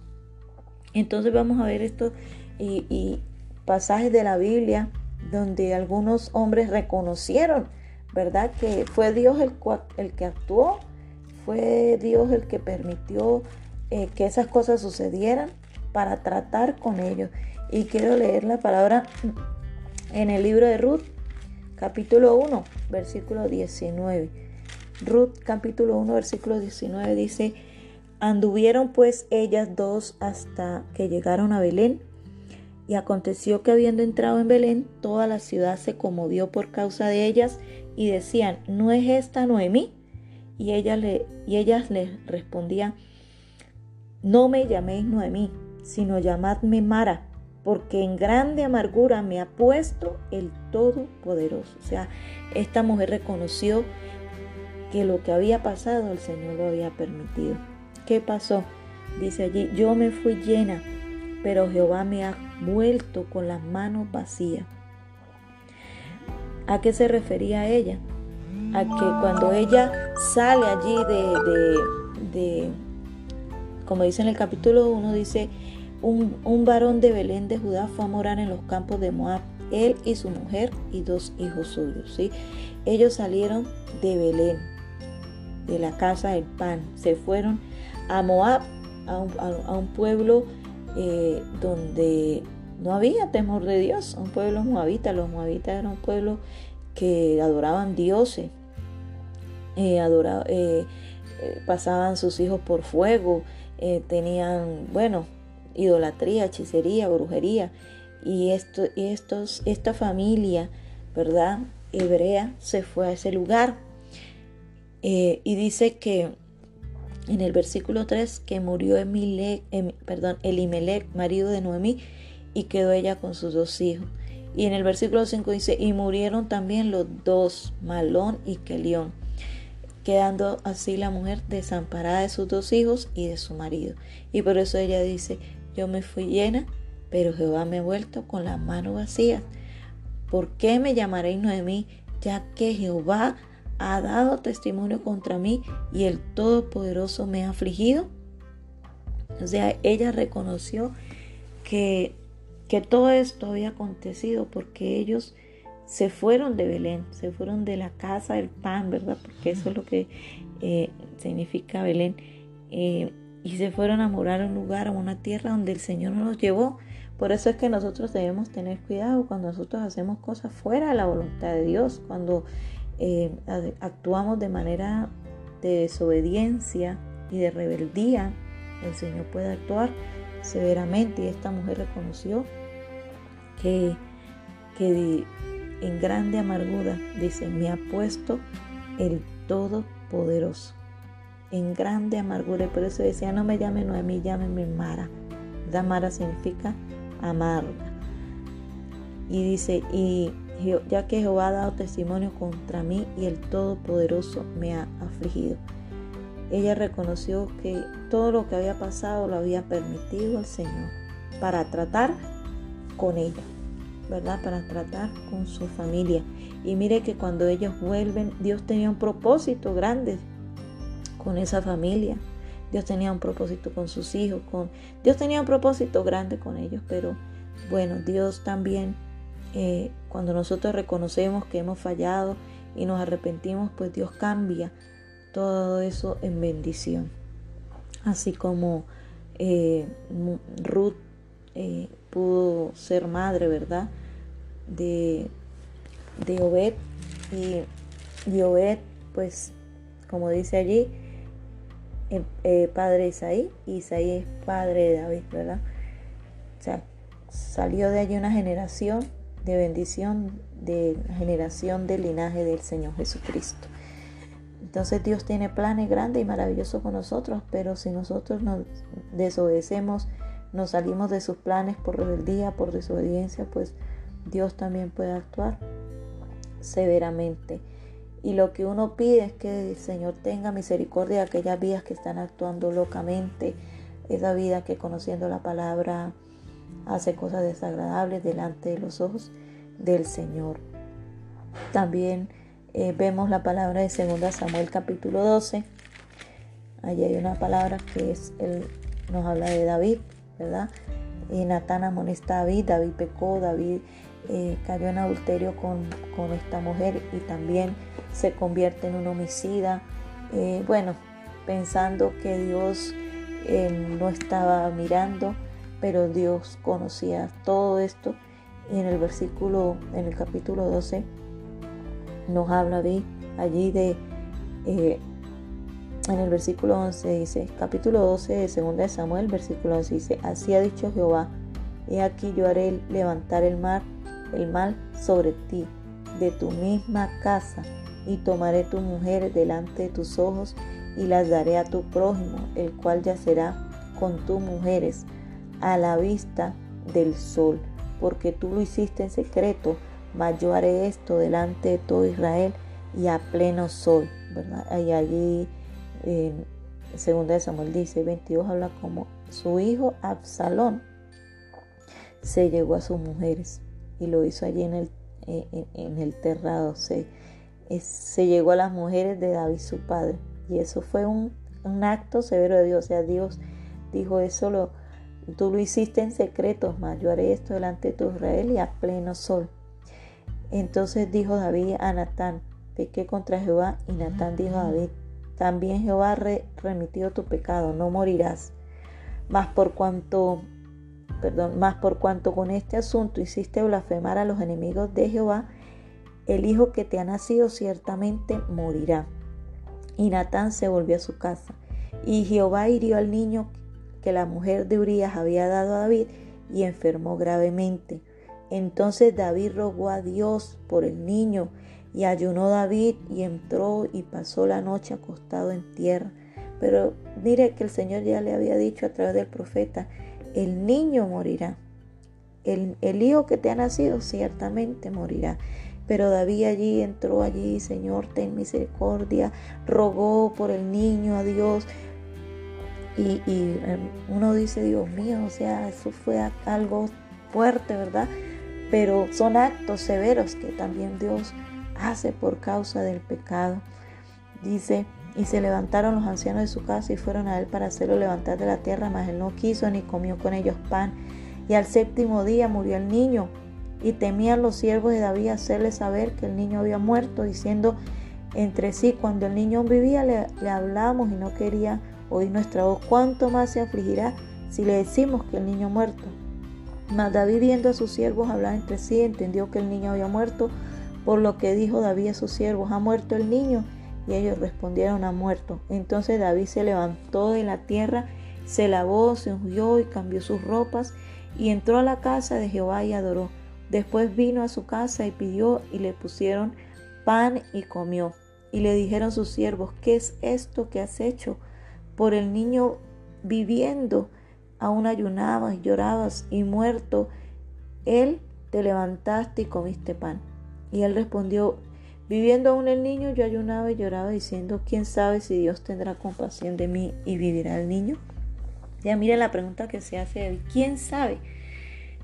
S1: Entonces vamos a ver esto y, y pasajes de la Biblia donde algunos hombres reconocieron, ¿verdad? Que fue Dios el, el que actuó, fue Dios el que permitió eh, que esas cosas sucedieran para tratar con ellos. Y quiero leer la palabra en el libro de Ruth, capítulo 1, versículo 19. Ruth, capítulo 1, versículo 19 dice, anduvieron pues ellas dos hasta que llegaron a Belén y aconteció que habiendo entrado en Belén, toda la ciudad se conmovió por causa de ellas y decían, ¿no es esta Noemí? Y, le, y ellas le respondían, no me llaméis Noemí, sino llamadme Mara, porque en grande amargura me ha puesto el Todopoderoso. O sea, esta mujer reconoció que lo que había pasado el Señor lo había permitido. ¿Qué pasó? Dice allí, yo me fui llena, pero Jehová me ha vuelto con las manos vacías. ¿A qué se refería ella? A que cuando ella sale allí de, de, como dice en el capítulo 1, dice, un, un, varón de Belén de Judá fue a morar en los campos de Moab, él y su mujer y dos hijos suyos. ¿sí? Ellos salieron de Belén, de la casa del pan, se fueron a Moab, a un, a un pueblo eh, donde no había temor de Dios, un pueblo moabita. Los moabitas eran un pueblo que adoraban dioses, eh, eh, pasaban sus hijos por fuego, tenían, bueno, idolatría, hechicería, brujería. Y, esto, y estos, esta familia, ¿verdad? Hebrea se fue a ese lugar. y dice que en el versículo 3 que murió Emile, em, perdón, Elimelech, marido de Noemí, y quedó ella con sus dos hijos. Y en el versículo 5 dice, y murieron también los dos, Malón y Kelión, quedando así la mujer desamparada de sus dos hijos y de su marido. Y por eso ella dice, yo me fui llena, pero Jehová me ha vuelto con las manos vacías. ¿Por qué me llamaréis Noemí? Ya que Jehová ha dado testimonio contra mí y el Todopoderoso me ha afligido. O sea, ella reconoció que, que todo esto había acontecido porque ellos se fueron de Belén, se fueron de la casa del pan, ¿verdad? Porque eso es lo que eh, significa Belén. Eh, y se fueron a morar a un lugar, a una tierra donde el Señor nos llevó. Por eso es que nosotros debemos tener cuidado cuando nosotros hacemos cosas fuera de la voluntad de Dios, cuando eh, actuamos de manera de desobediencia y de rebeldía, el Señor puede actuar severamente. Y esta mujer reconoció que, que en grande amargura, dice, me ha puesto el Todopoderoso. en grande amargura. Y por eso decía, no me llame Noemí, llámeme Mara. Da Mara significa amarga. Y dice, y ya que Jehová ha dado testimonio contra mí y el Todopoderoso me ha afligido. Ella reconoció que todo lo que había pasado lo había permitido el Señor para tratar con ella, ¿verdad? Para tratar con su familia. Y mire que cuando ellos vuelven, Dios tenía un propósito grande con esa familia. Dios tenía un propósito con sus hijos, con Dios tenía un propósito grande con ellos, pero bueno, Dios también eh, cuando nosotros reconocemos que hemos fallado y nos arrepentimos, pues Dios cambia todo eso en bendición. Así como eh, Ruth eh, pudo ser madre, ¿verdad? De, de Obed y, Obed, pues como dice allí, padre de Isaí y Isaí es padre de David, ¿verdad? O sea, salió de allí una generación de bendición de generación del linaje del Señor Jesucristo. Entonces Dios tiene planes grandes y maravillosos con nosotros, pero si nosotros nos desobedecemos, nos salimos de sus planes por rebeldía, por desobediencia, pues Dios también puede actuar severamente. Y lo que uno pide es que el Señor tenga misericordia de aquellas vidas que están actuando locamente, esa vida que conociendo la palabra hace cosas desagradables delante de los ojos del Señor. También eh, vemos la palabra de 2 Samuel capítulo 12. Allí hay una palabra que es el, nos habla de David, ¿verdad? Y Natán amonesta a David, David pecó, David eh, cayó en adulterio con, esta mujer y también se convierte en un homicida. Eh, bueno, pensando que Dios no estaba mirando, pero Dios conocía todo esto y en el versículo, en el capítulo 12, nos habla allí de, eh, en el versículo 11 dice, capítulo 12 de 2 de Samuel, versículo 11 dice, así ha dicho Jehová, he aquí yo haré levantar el mar, el mal sobre ti, de tu misma casa, y tomaré tu mujer delante de tus ojos, y las daré a tu prójimo, el cual yacerá con tus mujeres a la vista del sol, porque tú lo hiciste en secreto, mas yo haré esto delante de todo Israel y a pleno sol, ¿verdad? Allí, segunda de Samuel dice, 22 habla como su hijo Absalón se llegó a sus mujeres y lo hizo allí en el, en, el terrado, se, se llegó a las mujeres de David su padre. Y eso fue un, un acto severo de Dios, o sea, Dios dijo eso lo Tú lo hiciste en secreto, mas yo haré esto delante de tu Israel y a pleno sol. Entonces dijo David a Natán, pequé contra Jehová, y Natán dijo a David, también Jehová ha remitido tu pecado, no morirás. Mas por cuanto, perdón, por cuanto con este asunto hiciste blasfemar a los enemigos de Jehová, el hijo que te ha nacido ciertamente morirá. Y Natán se volvió a su casa. Y Jehová hirió al niño que la mujer de Urias había dado a David y enfermó gravemente. Entonces David rogó a Dios por el niño y ayunó David y entró y pasó la noche acostado en tierra. Pero mire que el Señor ya le había dicho a través del profeta, el niño morirá. El, hijo que te ha nacido ciertamente morirá. Pero David allí entró allí, Señor, ten misericordia, rogó por el niño a Dios y, em, uno dice, Dios mío, o sea, eso fue algo fuerte, ¿verdad? Pero son actos severos que también Dios hace por causa del pecado. Dice, y se levantaron los ancianos de su casa y fueron a él para hacerlo levantar de la tierra, mas él no quiso ni comió con ellos pan. Y al séptimo día murió el niño. Y temían los siervos de David hacerle saber que el niño había muerto, diciendo entre sí, cuando el niño vivía le, le hablamos y no quería Hoy nuestra voz, cuánto más se afligirá si le decimos que el niño ha muerto. Mas David viendo a sus siervos hablar entre sí, entendió que el niño había muerto, por lo que dijo David a sus siervos, ¿ha muerto el niño? Y ellos respondieron, ha muerto. Entonces David se levantó de la tierra, se lavó, se ungió y cambió sus ropas, y entró a la casa de Jehová y adoró. Después vino a su casa y pidió y le pusieron pan y comió. Y le dijeron sus siervos, ¿qué es esto que has hecho? Por el niño viviendo, aún ayunabas, llorabas y muerto, él te levantaste y comiste pan. Y él respondió, viviendo aún el niño, yo ayunaba y lloraba diciendo, ¿quién sabe si Dios tendrá compasión de mí y vivirá el niño? Ya mire la pregunta que se hace hoy, ¿quién sabe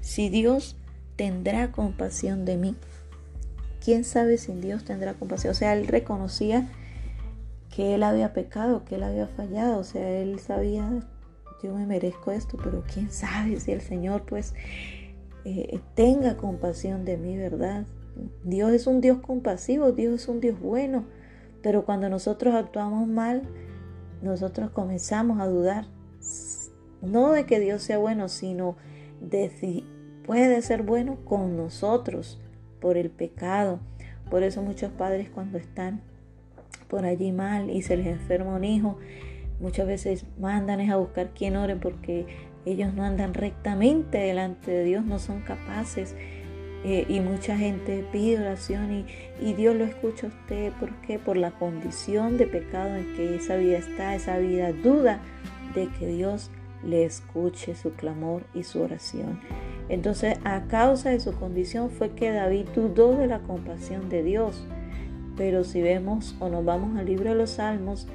S1: si Dios tendrá compasión de mí? ¿Quién sabe si Dios tendrá compasión? O sea, él reconocía que él había pecado, que él había fallado, o sea, él sabía, yo me merezco esto, pero quién sabe si el Señor pues eh, tenga compasión de mí, ¿verdad? Dios es un Dios compasivo, Dios es un Dios bueno, pero cuando nosotros actuamos mal, nosotros comenzamos a dudar, no de que Dios sea bueno, sino de si puede ser bueno con nosotros por el pecado. Por eso muchos padres cuando están por allí mal y se les enferma un hijo, muchas veces mandan a buscar quien ore porque ellos no andan rectamente delante de Dios, no son capaces. Eh, y mucha gente pide oración y, y, Dios lo escucha a usted. ¿Por qué? Por la condición de pecado en que esa vida está, esa vida duda de que Dios le escuche su clamor y su oración. Entonces, a causa de su condición fue que David dudó de la compasión de Dios. Pero si vemos o nos vamos al libro de los Salmos,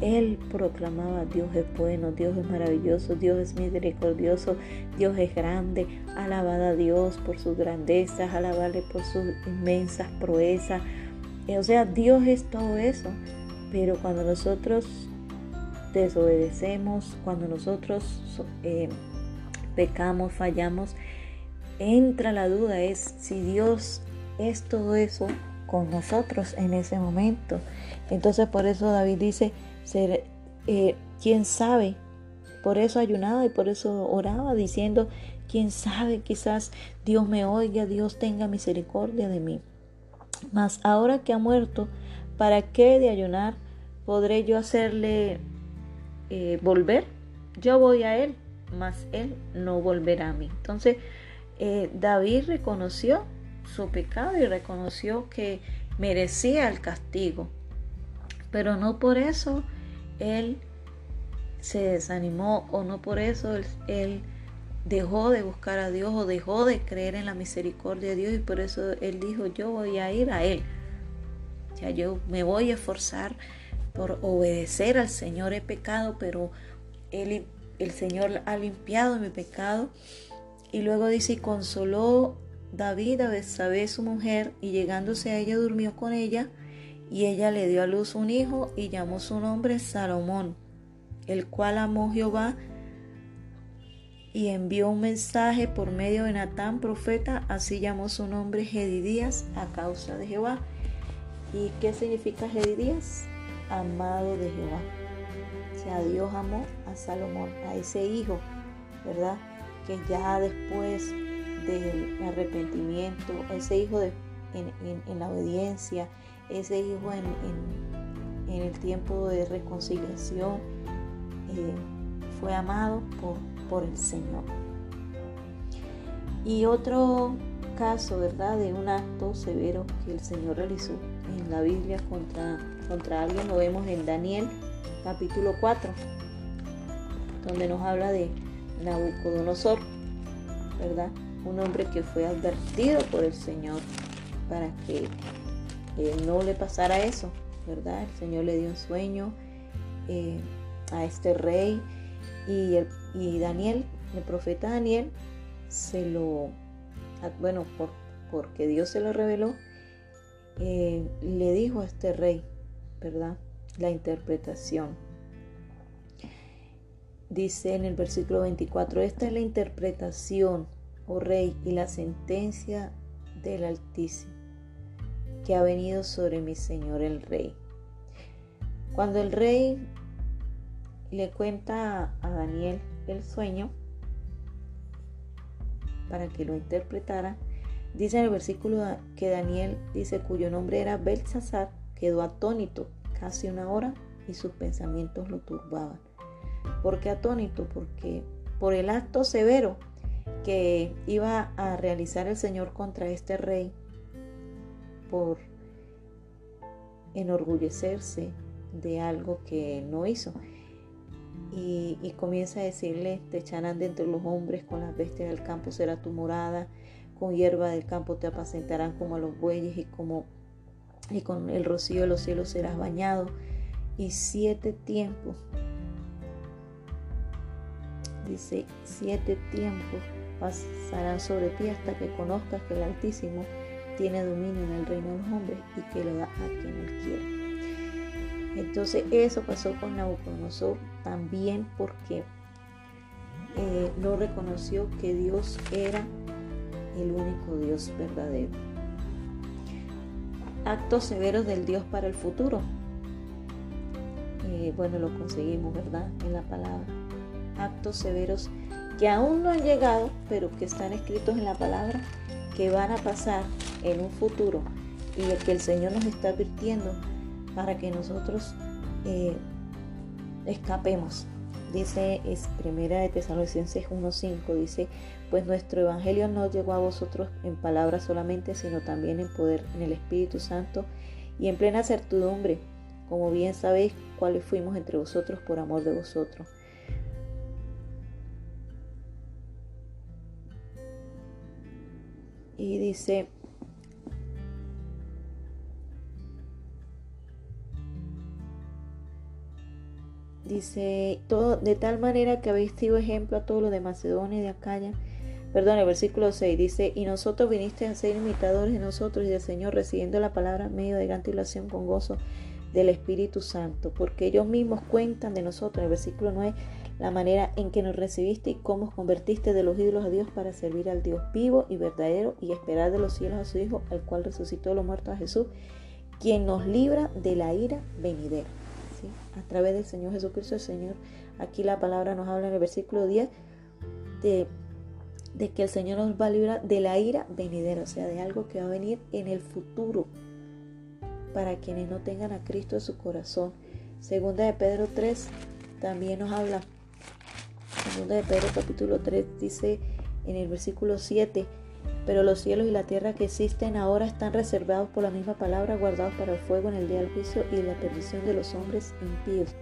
S1: él proclamaba, Dios es bueno, Dios es maravilloso, Dios es misericordioso, Dios es grande. Alabada a Dios por sus grandezas, alabarle por sus inmensas proezas. O sea, Dios es todo eso. Pero cuando nosotros desobedecemos, cuando nosotros eh, pecamos, fallamos, entra la duda, es si Dios es todo eso con nosotros en ese momento. Entonces por eso David dice, ser, eh, quién sabe, por eso ayunaba y por eso oraba diciendo, quién sabe, quizás Dios me oiga, Dios tenga misericordia de mí. Mas ahora que ha muerto, ¿para qué de ayunar podré yo hacerle eh, volver? Yo voy a él, mas él no volverá a mí. Entonces, eh, David reconoció su pecado y reconoció que merecía el castigo. Pero no por eso él se desanimó o no por eso él, dejó de buscar a Dios o dejó de creer en la misericordia de Dios y por eso él dijo yo voy a ir a él. Ya yo me voy a esforzar por obedecer al Señor. He pecado, pero él, el Señor ha limpiado mi pecado y luego dice, y consoló David a Betsabé su mujer, y llegándose a ella durmió con ella, y ella le dio a luz un hijo y llamó su nombre Salomón, el cual amó Jehová y envió un mensaje por medio de Natán profeta, así llamó su nombre Gedidías a causa de Jehová. ¿Y qué significa Gedidías? Amado de Jehová. O sea, Dios amó a Salomón, a ese hijo, ¿verdad? que ya después del arrepentimiento, ese hijo de, en, la obediencia, ese hijo en, el tiempo de reconciliación, eh, fue amado por, el Señor. Y otro caso, ¿verdad?, de un acto severo que el Señor realizó en la Biblia contra, contra alguien, lo vemos en Daniel capítulo 4, donde nos habla de Nabucodonosor, ¿verdad? Un hombre que fue advertido por el Señor para que no le pasara eso, ¿verdad? El Señor le dio un sueño eh, a este rey y, y Daniel, el profeta Daniel, se lo, bueno, por, porque Dios se lo reveló, eh, le dijo a este rey, ¿verdad? La interpretación. Dice en el versículo 24, esta es la interpretación, oh rey, y la sentencia del Altísimo, que ha venido sobre mi Señor el rey. Cuando el rey le cuenta a Daniel el sueño, para que lo interpretara, dice en el versículo que Daniel dice cuyo nombre era Belsasar, quedó atónito casi una hora y sus pensamientos lo turbaban. ¿Por qué atónito? Porque por el acto severo que iba a realizar el Señor contra este rey, por enorgullecerse de algo que no hizo. Y, comienza a decirle, te echarán de entre los hombres, con las bestias del campo será tu morada, con hierba del campo te apacentarán como a los bueyes y como y con el rocío de los cielos serás bañado y siete tiempos dice siete tiempos pasarán sobre ti hasta que conozcas que el Altísimo tiene dominio en el reino de los hombres y que lo da a quien él quiere. Entonces eso pasó con Nabucodonosor también porque eh, no reconoció que Dios era el único Dios verdadero. Actos severos del Dios para el futuro. Eh, bueno, lo conseguimos, ¿verdad? En la palabra. Actos severos que aún no han llegado, pero que están escritos en la palabra, que van a pasar en un futuro y el que el Señor nos está advirtiendo para que nosotros eh, escapemos. Dice es primera de Tesalonicenses 1:5 dice, pues nuestro evangelio no llegó a vosotros en palabras solamente, sino también en poder en el Espíritu Santo y en plena certidumbre, como bien sabéis cuáles fuimos entre vosotros por amor de vosotros. Y dice, dice, todo, de tal manera que habéis sido ejemplo a todos los de Macedonia y de Acaya. Perdón, el versículo 6 dice, y nosotros viniste a ser imitadores de nosotros y del Señor, recibiendo la palabra medio de gran tribulación con gozo del Espíritu Santo, porque ellos mismos cuentan de nosotros, el versículo 9, la manera en que nos recibiste y cómo os convertiste de los ídolos a Dios para servir al Dios vivo y verdadero y esperar de los cielos a su Hijo, al cual resucitó los muertos a Jesús, quien nos libra de la ira venidera. A través del Señor Jesucristo, el Señor, aquí la palabra nos habla en el versículo 10 de, de que el Señor nos va a librar de la ira venidera, o sea, de algo que va a venir en el futuro para quienes no tengan a Cristo en su corazón. Segunda de Pedro 3 también nos habla Segunda de Pedro capítulo 3 dice en el versículo 7, pero los cielos y la tierra que existen ahora están reservados por la misma palabra, guardados para el fuego en el día del juicio y la perdición de los hombres impíos.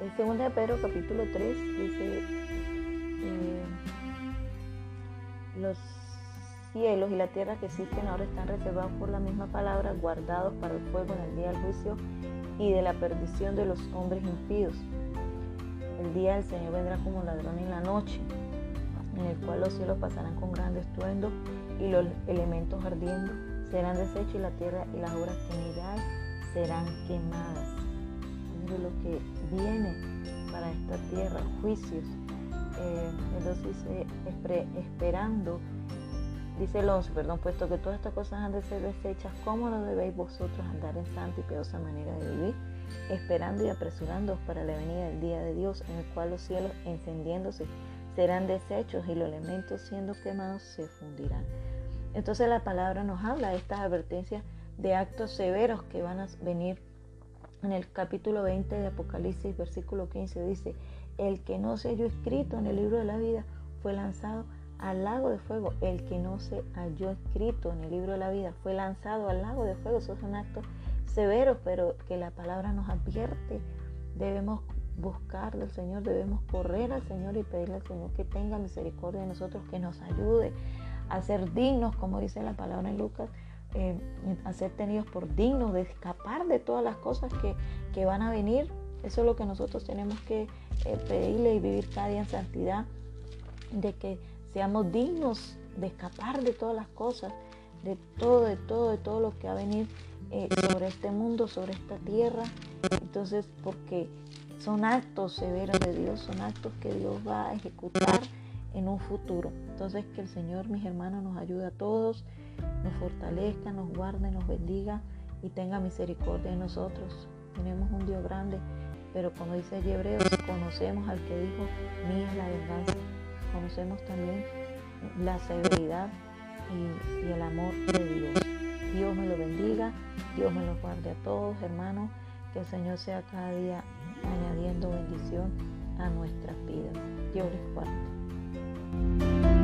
S1: En segunda de Pedro capítulo 3 dice, eh, los cielos y la tierra que existen ahora están reservados por la misma palabra, guardados para el fuego en el día del juicio y de la perdición de los hombres impíos. El día del Señor vendrá como ladrón en la noche, en el cual los cielos pasarán con gran estruendo y los elementos ardiendo serán deshechos y la tierra y las obras que en serán quemadas. Mire lo que viene para esta tierra, juicios. Eh, entonces dice, esperando, dice el 11, perdón, puesto que todas estas cosas han de ser deshechas, ¿cómo lo debéis vosotros andar en santa y piadosa manera de vivir? Esperando y apresurando para la venida del día de Dios, en el cual los cielos encendiéndose serán deshechos y los elementos siendo quemados se fundirán. Entonces la palabra nos habla de estas advertencias de actos severos que van a venir. En el capítulo 20 de Apocalipsis, versículo 15 dice, el que no se halló escrito en el libro de la vida fue lanzado al lago de fuego. El que no se halló escrito en el libro de la vida fue lanzado al lago de fuego. Eso es un acto severos, pero que la palabra nos advierte. Debemos buscar del Señor, debemos correr al Señor y pedirle al Señor que tenga misericordia de nosotros, que nos ayude a ser dignos, como dice la palabra en Lucas, eh, a ser tenidos por dignos, de escapar de todas las cosas que, que van a venir. Eso es lo que nosotros tenemos que eh, pedirle y vivir cada día en santidad, de que seamos dignos de escapar de todas las cosas, de todo, de todo, de todo lo que va a venir eh, sobre este mundo, sobre esta tierra. Entonces, porque son actos severos de Dios, son actos que Dios va a ejecutar en un futuro. Entonces, que el Señor, mis hermanos, nos ayude a todos, nos fortalezca, nos guarde, nos bendiga y tenga misericordia de nosotros. Tenemos un Dios grande, pero como dice allí Hebreos, conocemos al que dijo, mía es la venganza. Conocemos también la severidad y el amor de Dios. Dios me lo bendiga, Dios me lo guarde a todos, hermanos. Que el Señor sea cada día añadiendo bendición a nuestras vidas. Dios les guarde.